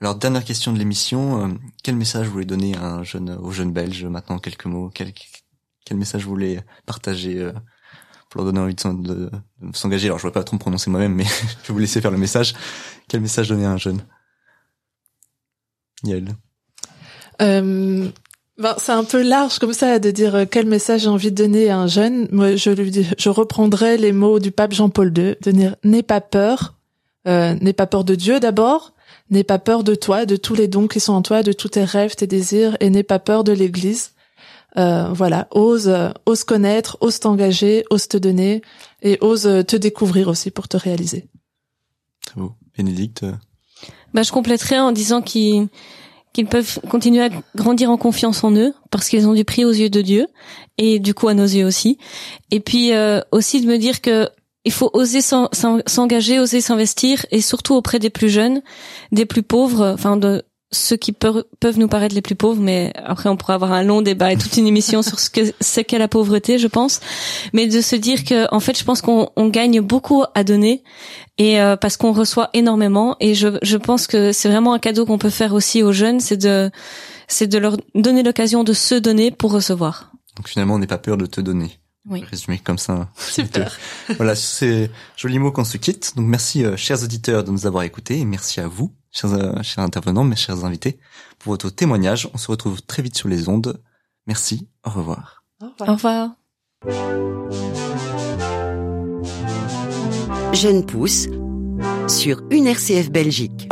Alors dernière question de l'émission, euh, quel message vous voulez donner à un jeune, aux jeunes Belges maintenant quelques mots, quel, quel message vous voulez partager euh, pour leur donner envie de, s'engager? Alors je ne vais pas trop me prononcer moi-même, mais je vais vous laisser faire le message. Quel message donner à un jeune? Yael euh, ben, c'est un peu large comme ça de dire euh, quel message j'ai envie de donner à un jeune. Moi, je je reprendrai les mots du pape Jean-Paul II, de dire n'aie pas peur, euh, n'aie pas peur de Dieu d'abord, n'aie pas peur de toi, de tous les dons qui sont en toi, de tous tes rêves, tes désirs, et n'aie pas peur de l'Église. Euh, voilà, ose, ose connaître, ose t'engager, ose te donner et ose te découvrir aussi pour te réaliser. Très beau. Bénédicte bah, Je compléterai en disant qu'ils qu'ils peuvent continuer à grandir en confiance en eux parce qu'ils ont du prix aux yeux de Dieu et du coup à nos yeux aussi. Et puis euh, aussi de me dire que il faut oser s'engager, oser s'investir et surtout auprès des plus jeunes, des plus pauvres, enfin de ceux qui peuvent nous paraître les plus pauvres, mais après on pourra avoir un long débat et toute une émission sur ce que c'est qu'est la pauvreté, je pense. Mais de se dire que, en fait, je pense qu'on on gagne beaucoup à donner et euh, parce qu'on reçoit énormément. Et je, je pense que c'est vraiment un cadeau qu'on peut faire aussi aux jeunes, c'est de c'est de leur donner l'occasion de se donner pour recevoir. Donc finalement, on n'est pas peur de te donner. Oui. Résumé comme ça. Super. voilà, sur ces jolis mots qu'on se quitte. Donc merci, euh, chers auditeurs, de nous avoir écoutés et merci à vous, chers, euh, chers intervenants, mes chers invités, pour votre témoignage. On se retrouve très vite sur les ondes. Merci, au revoir. Au Au revoir. Jeune pousse sur une RCF Belgique.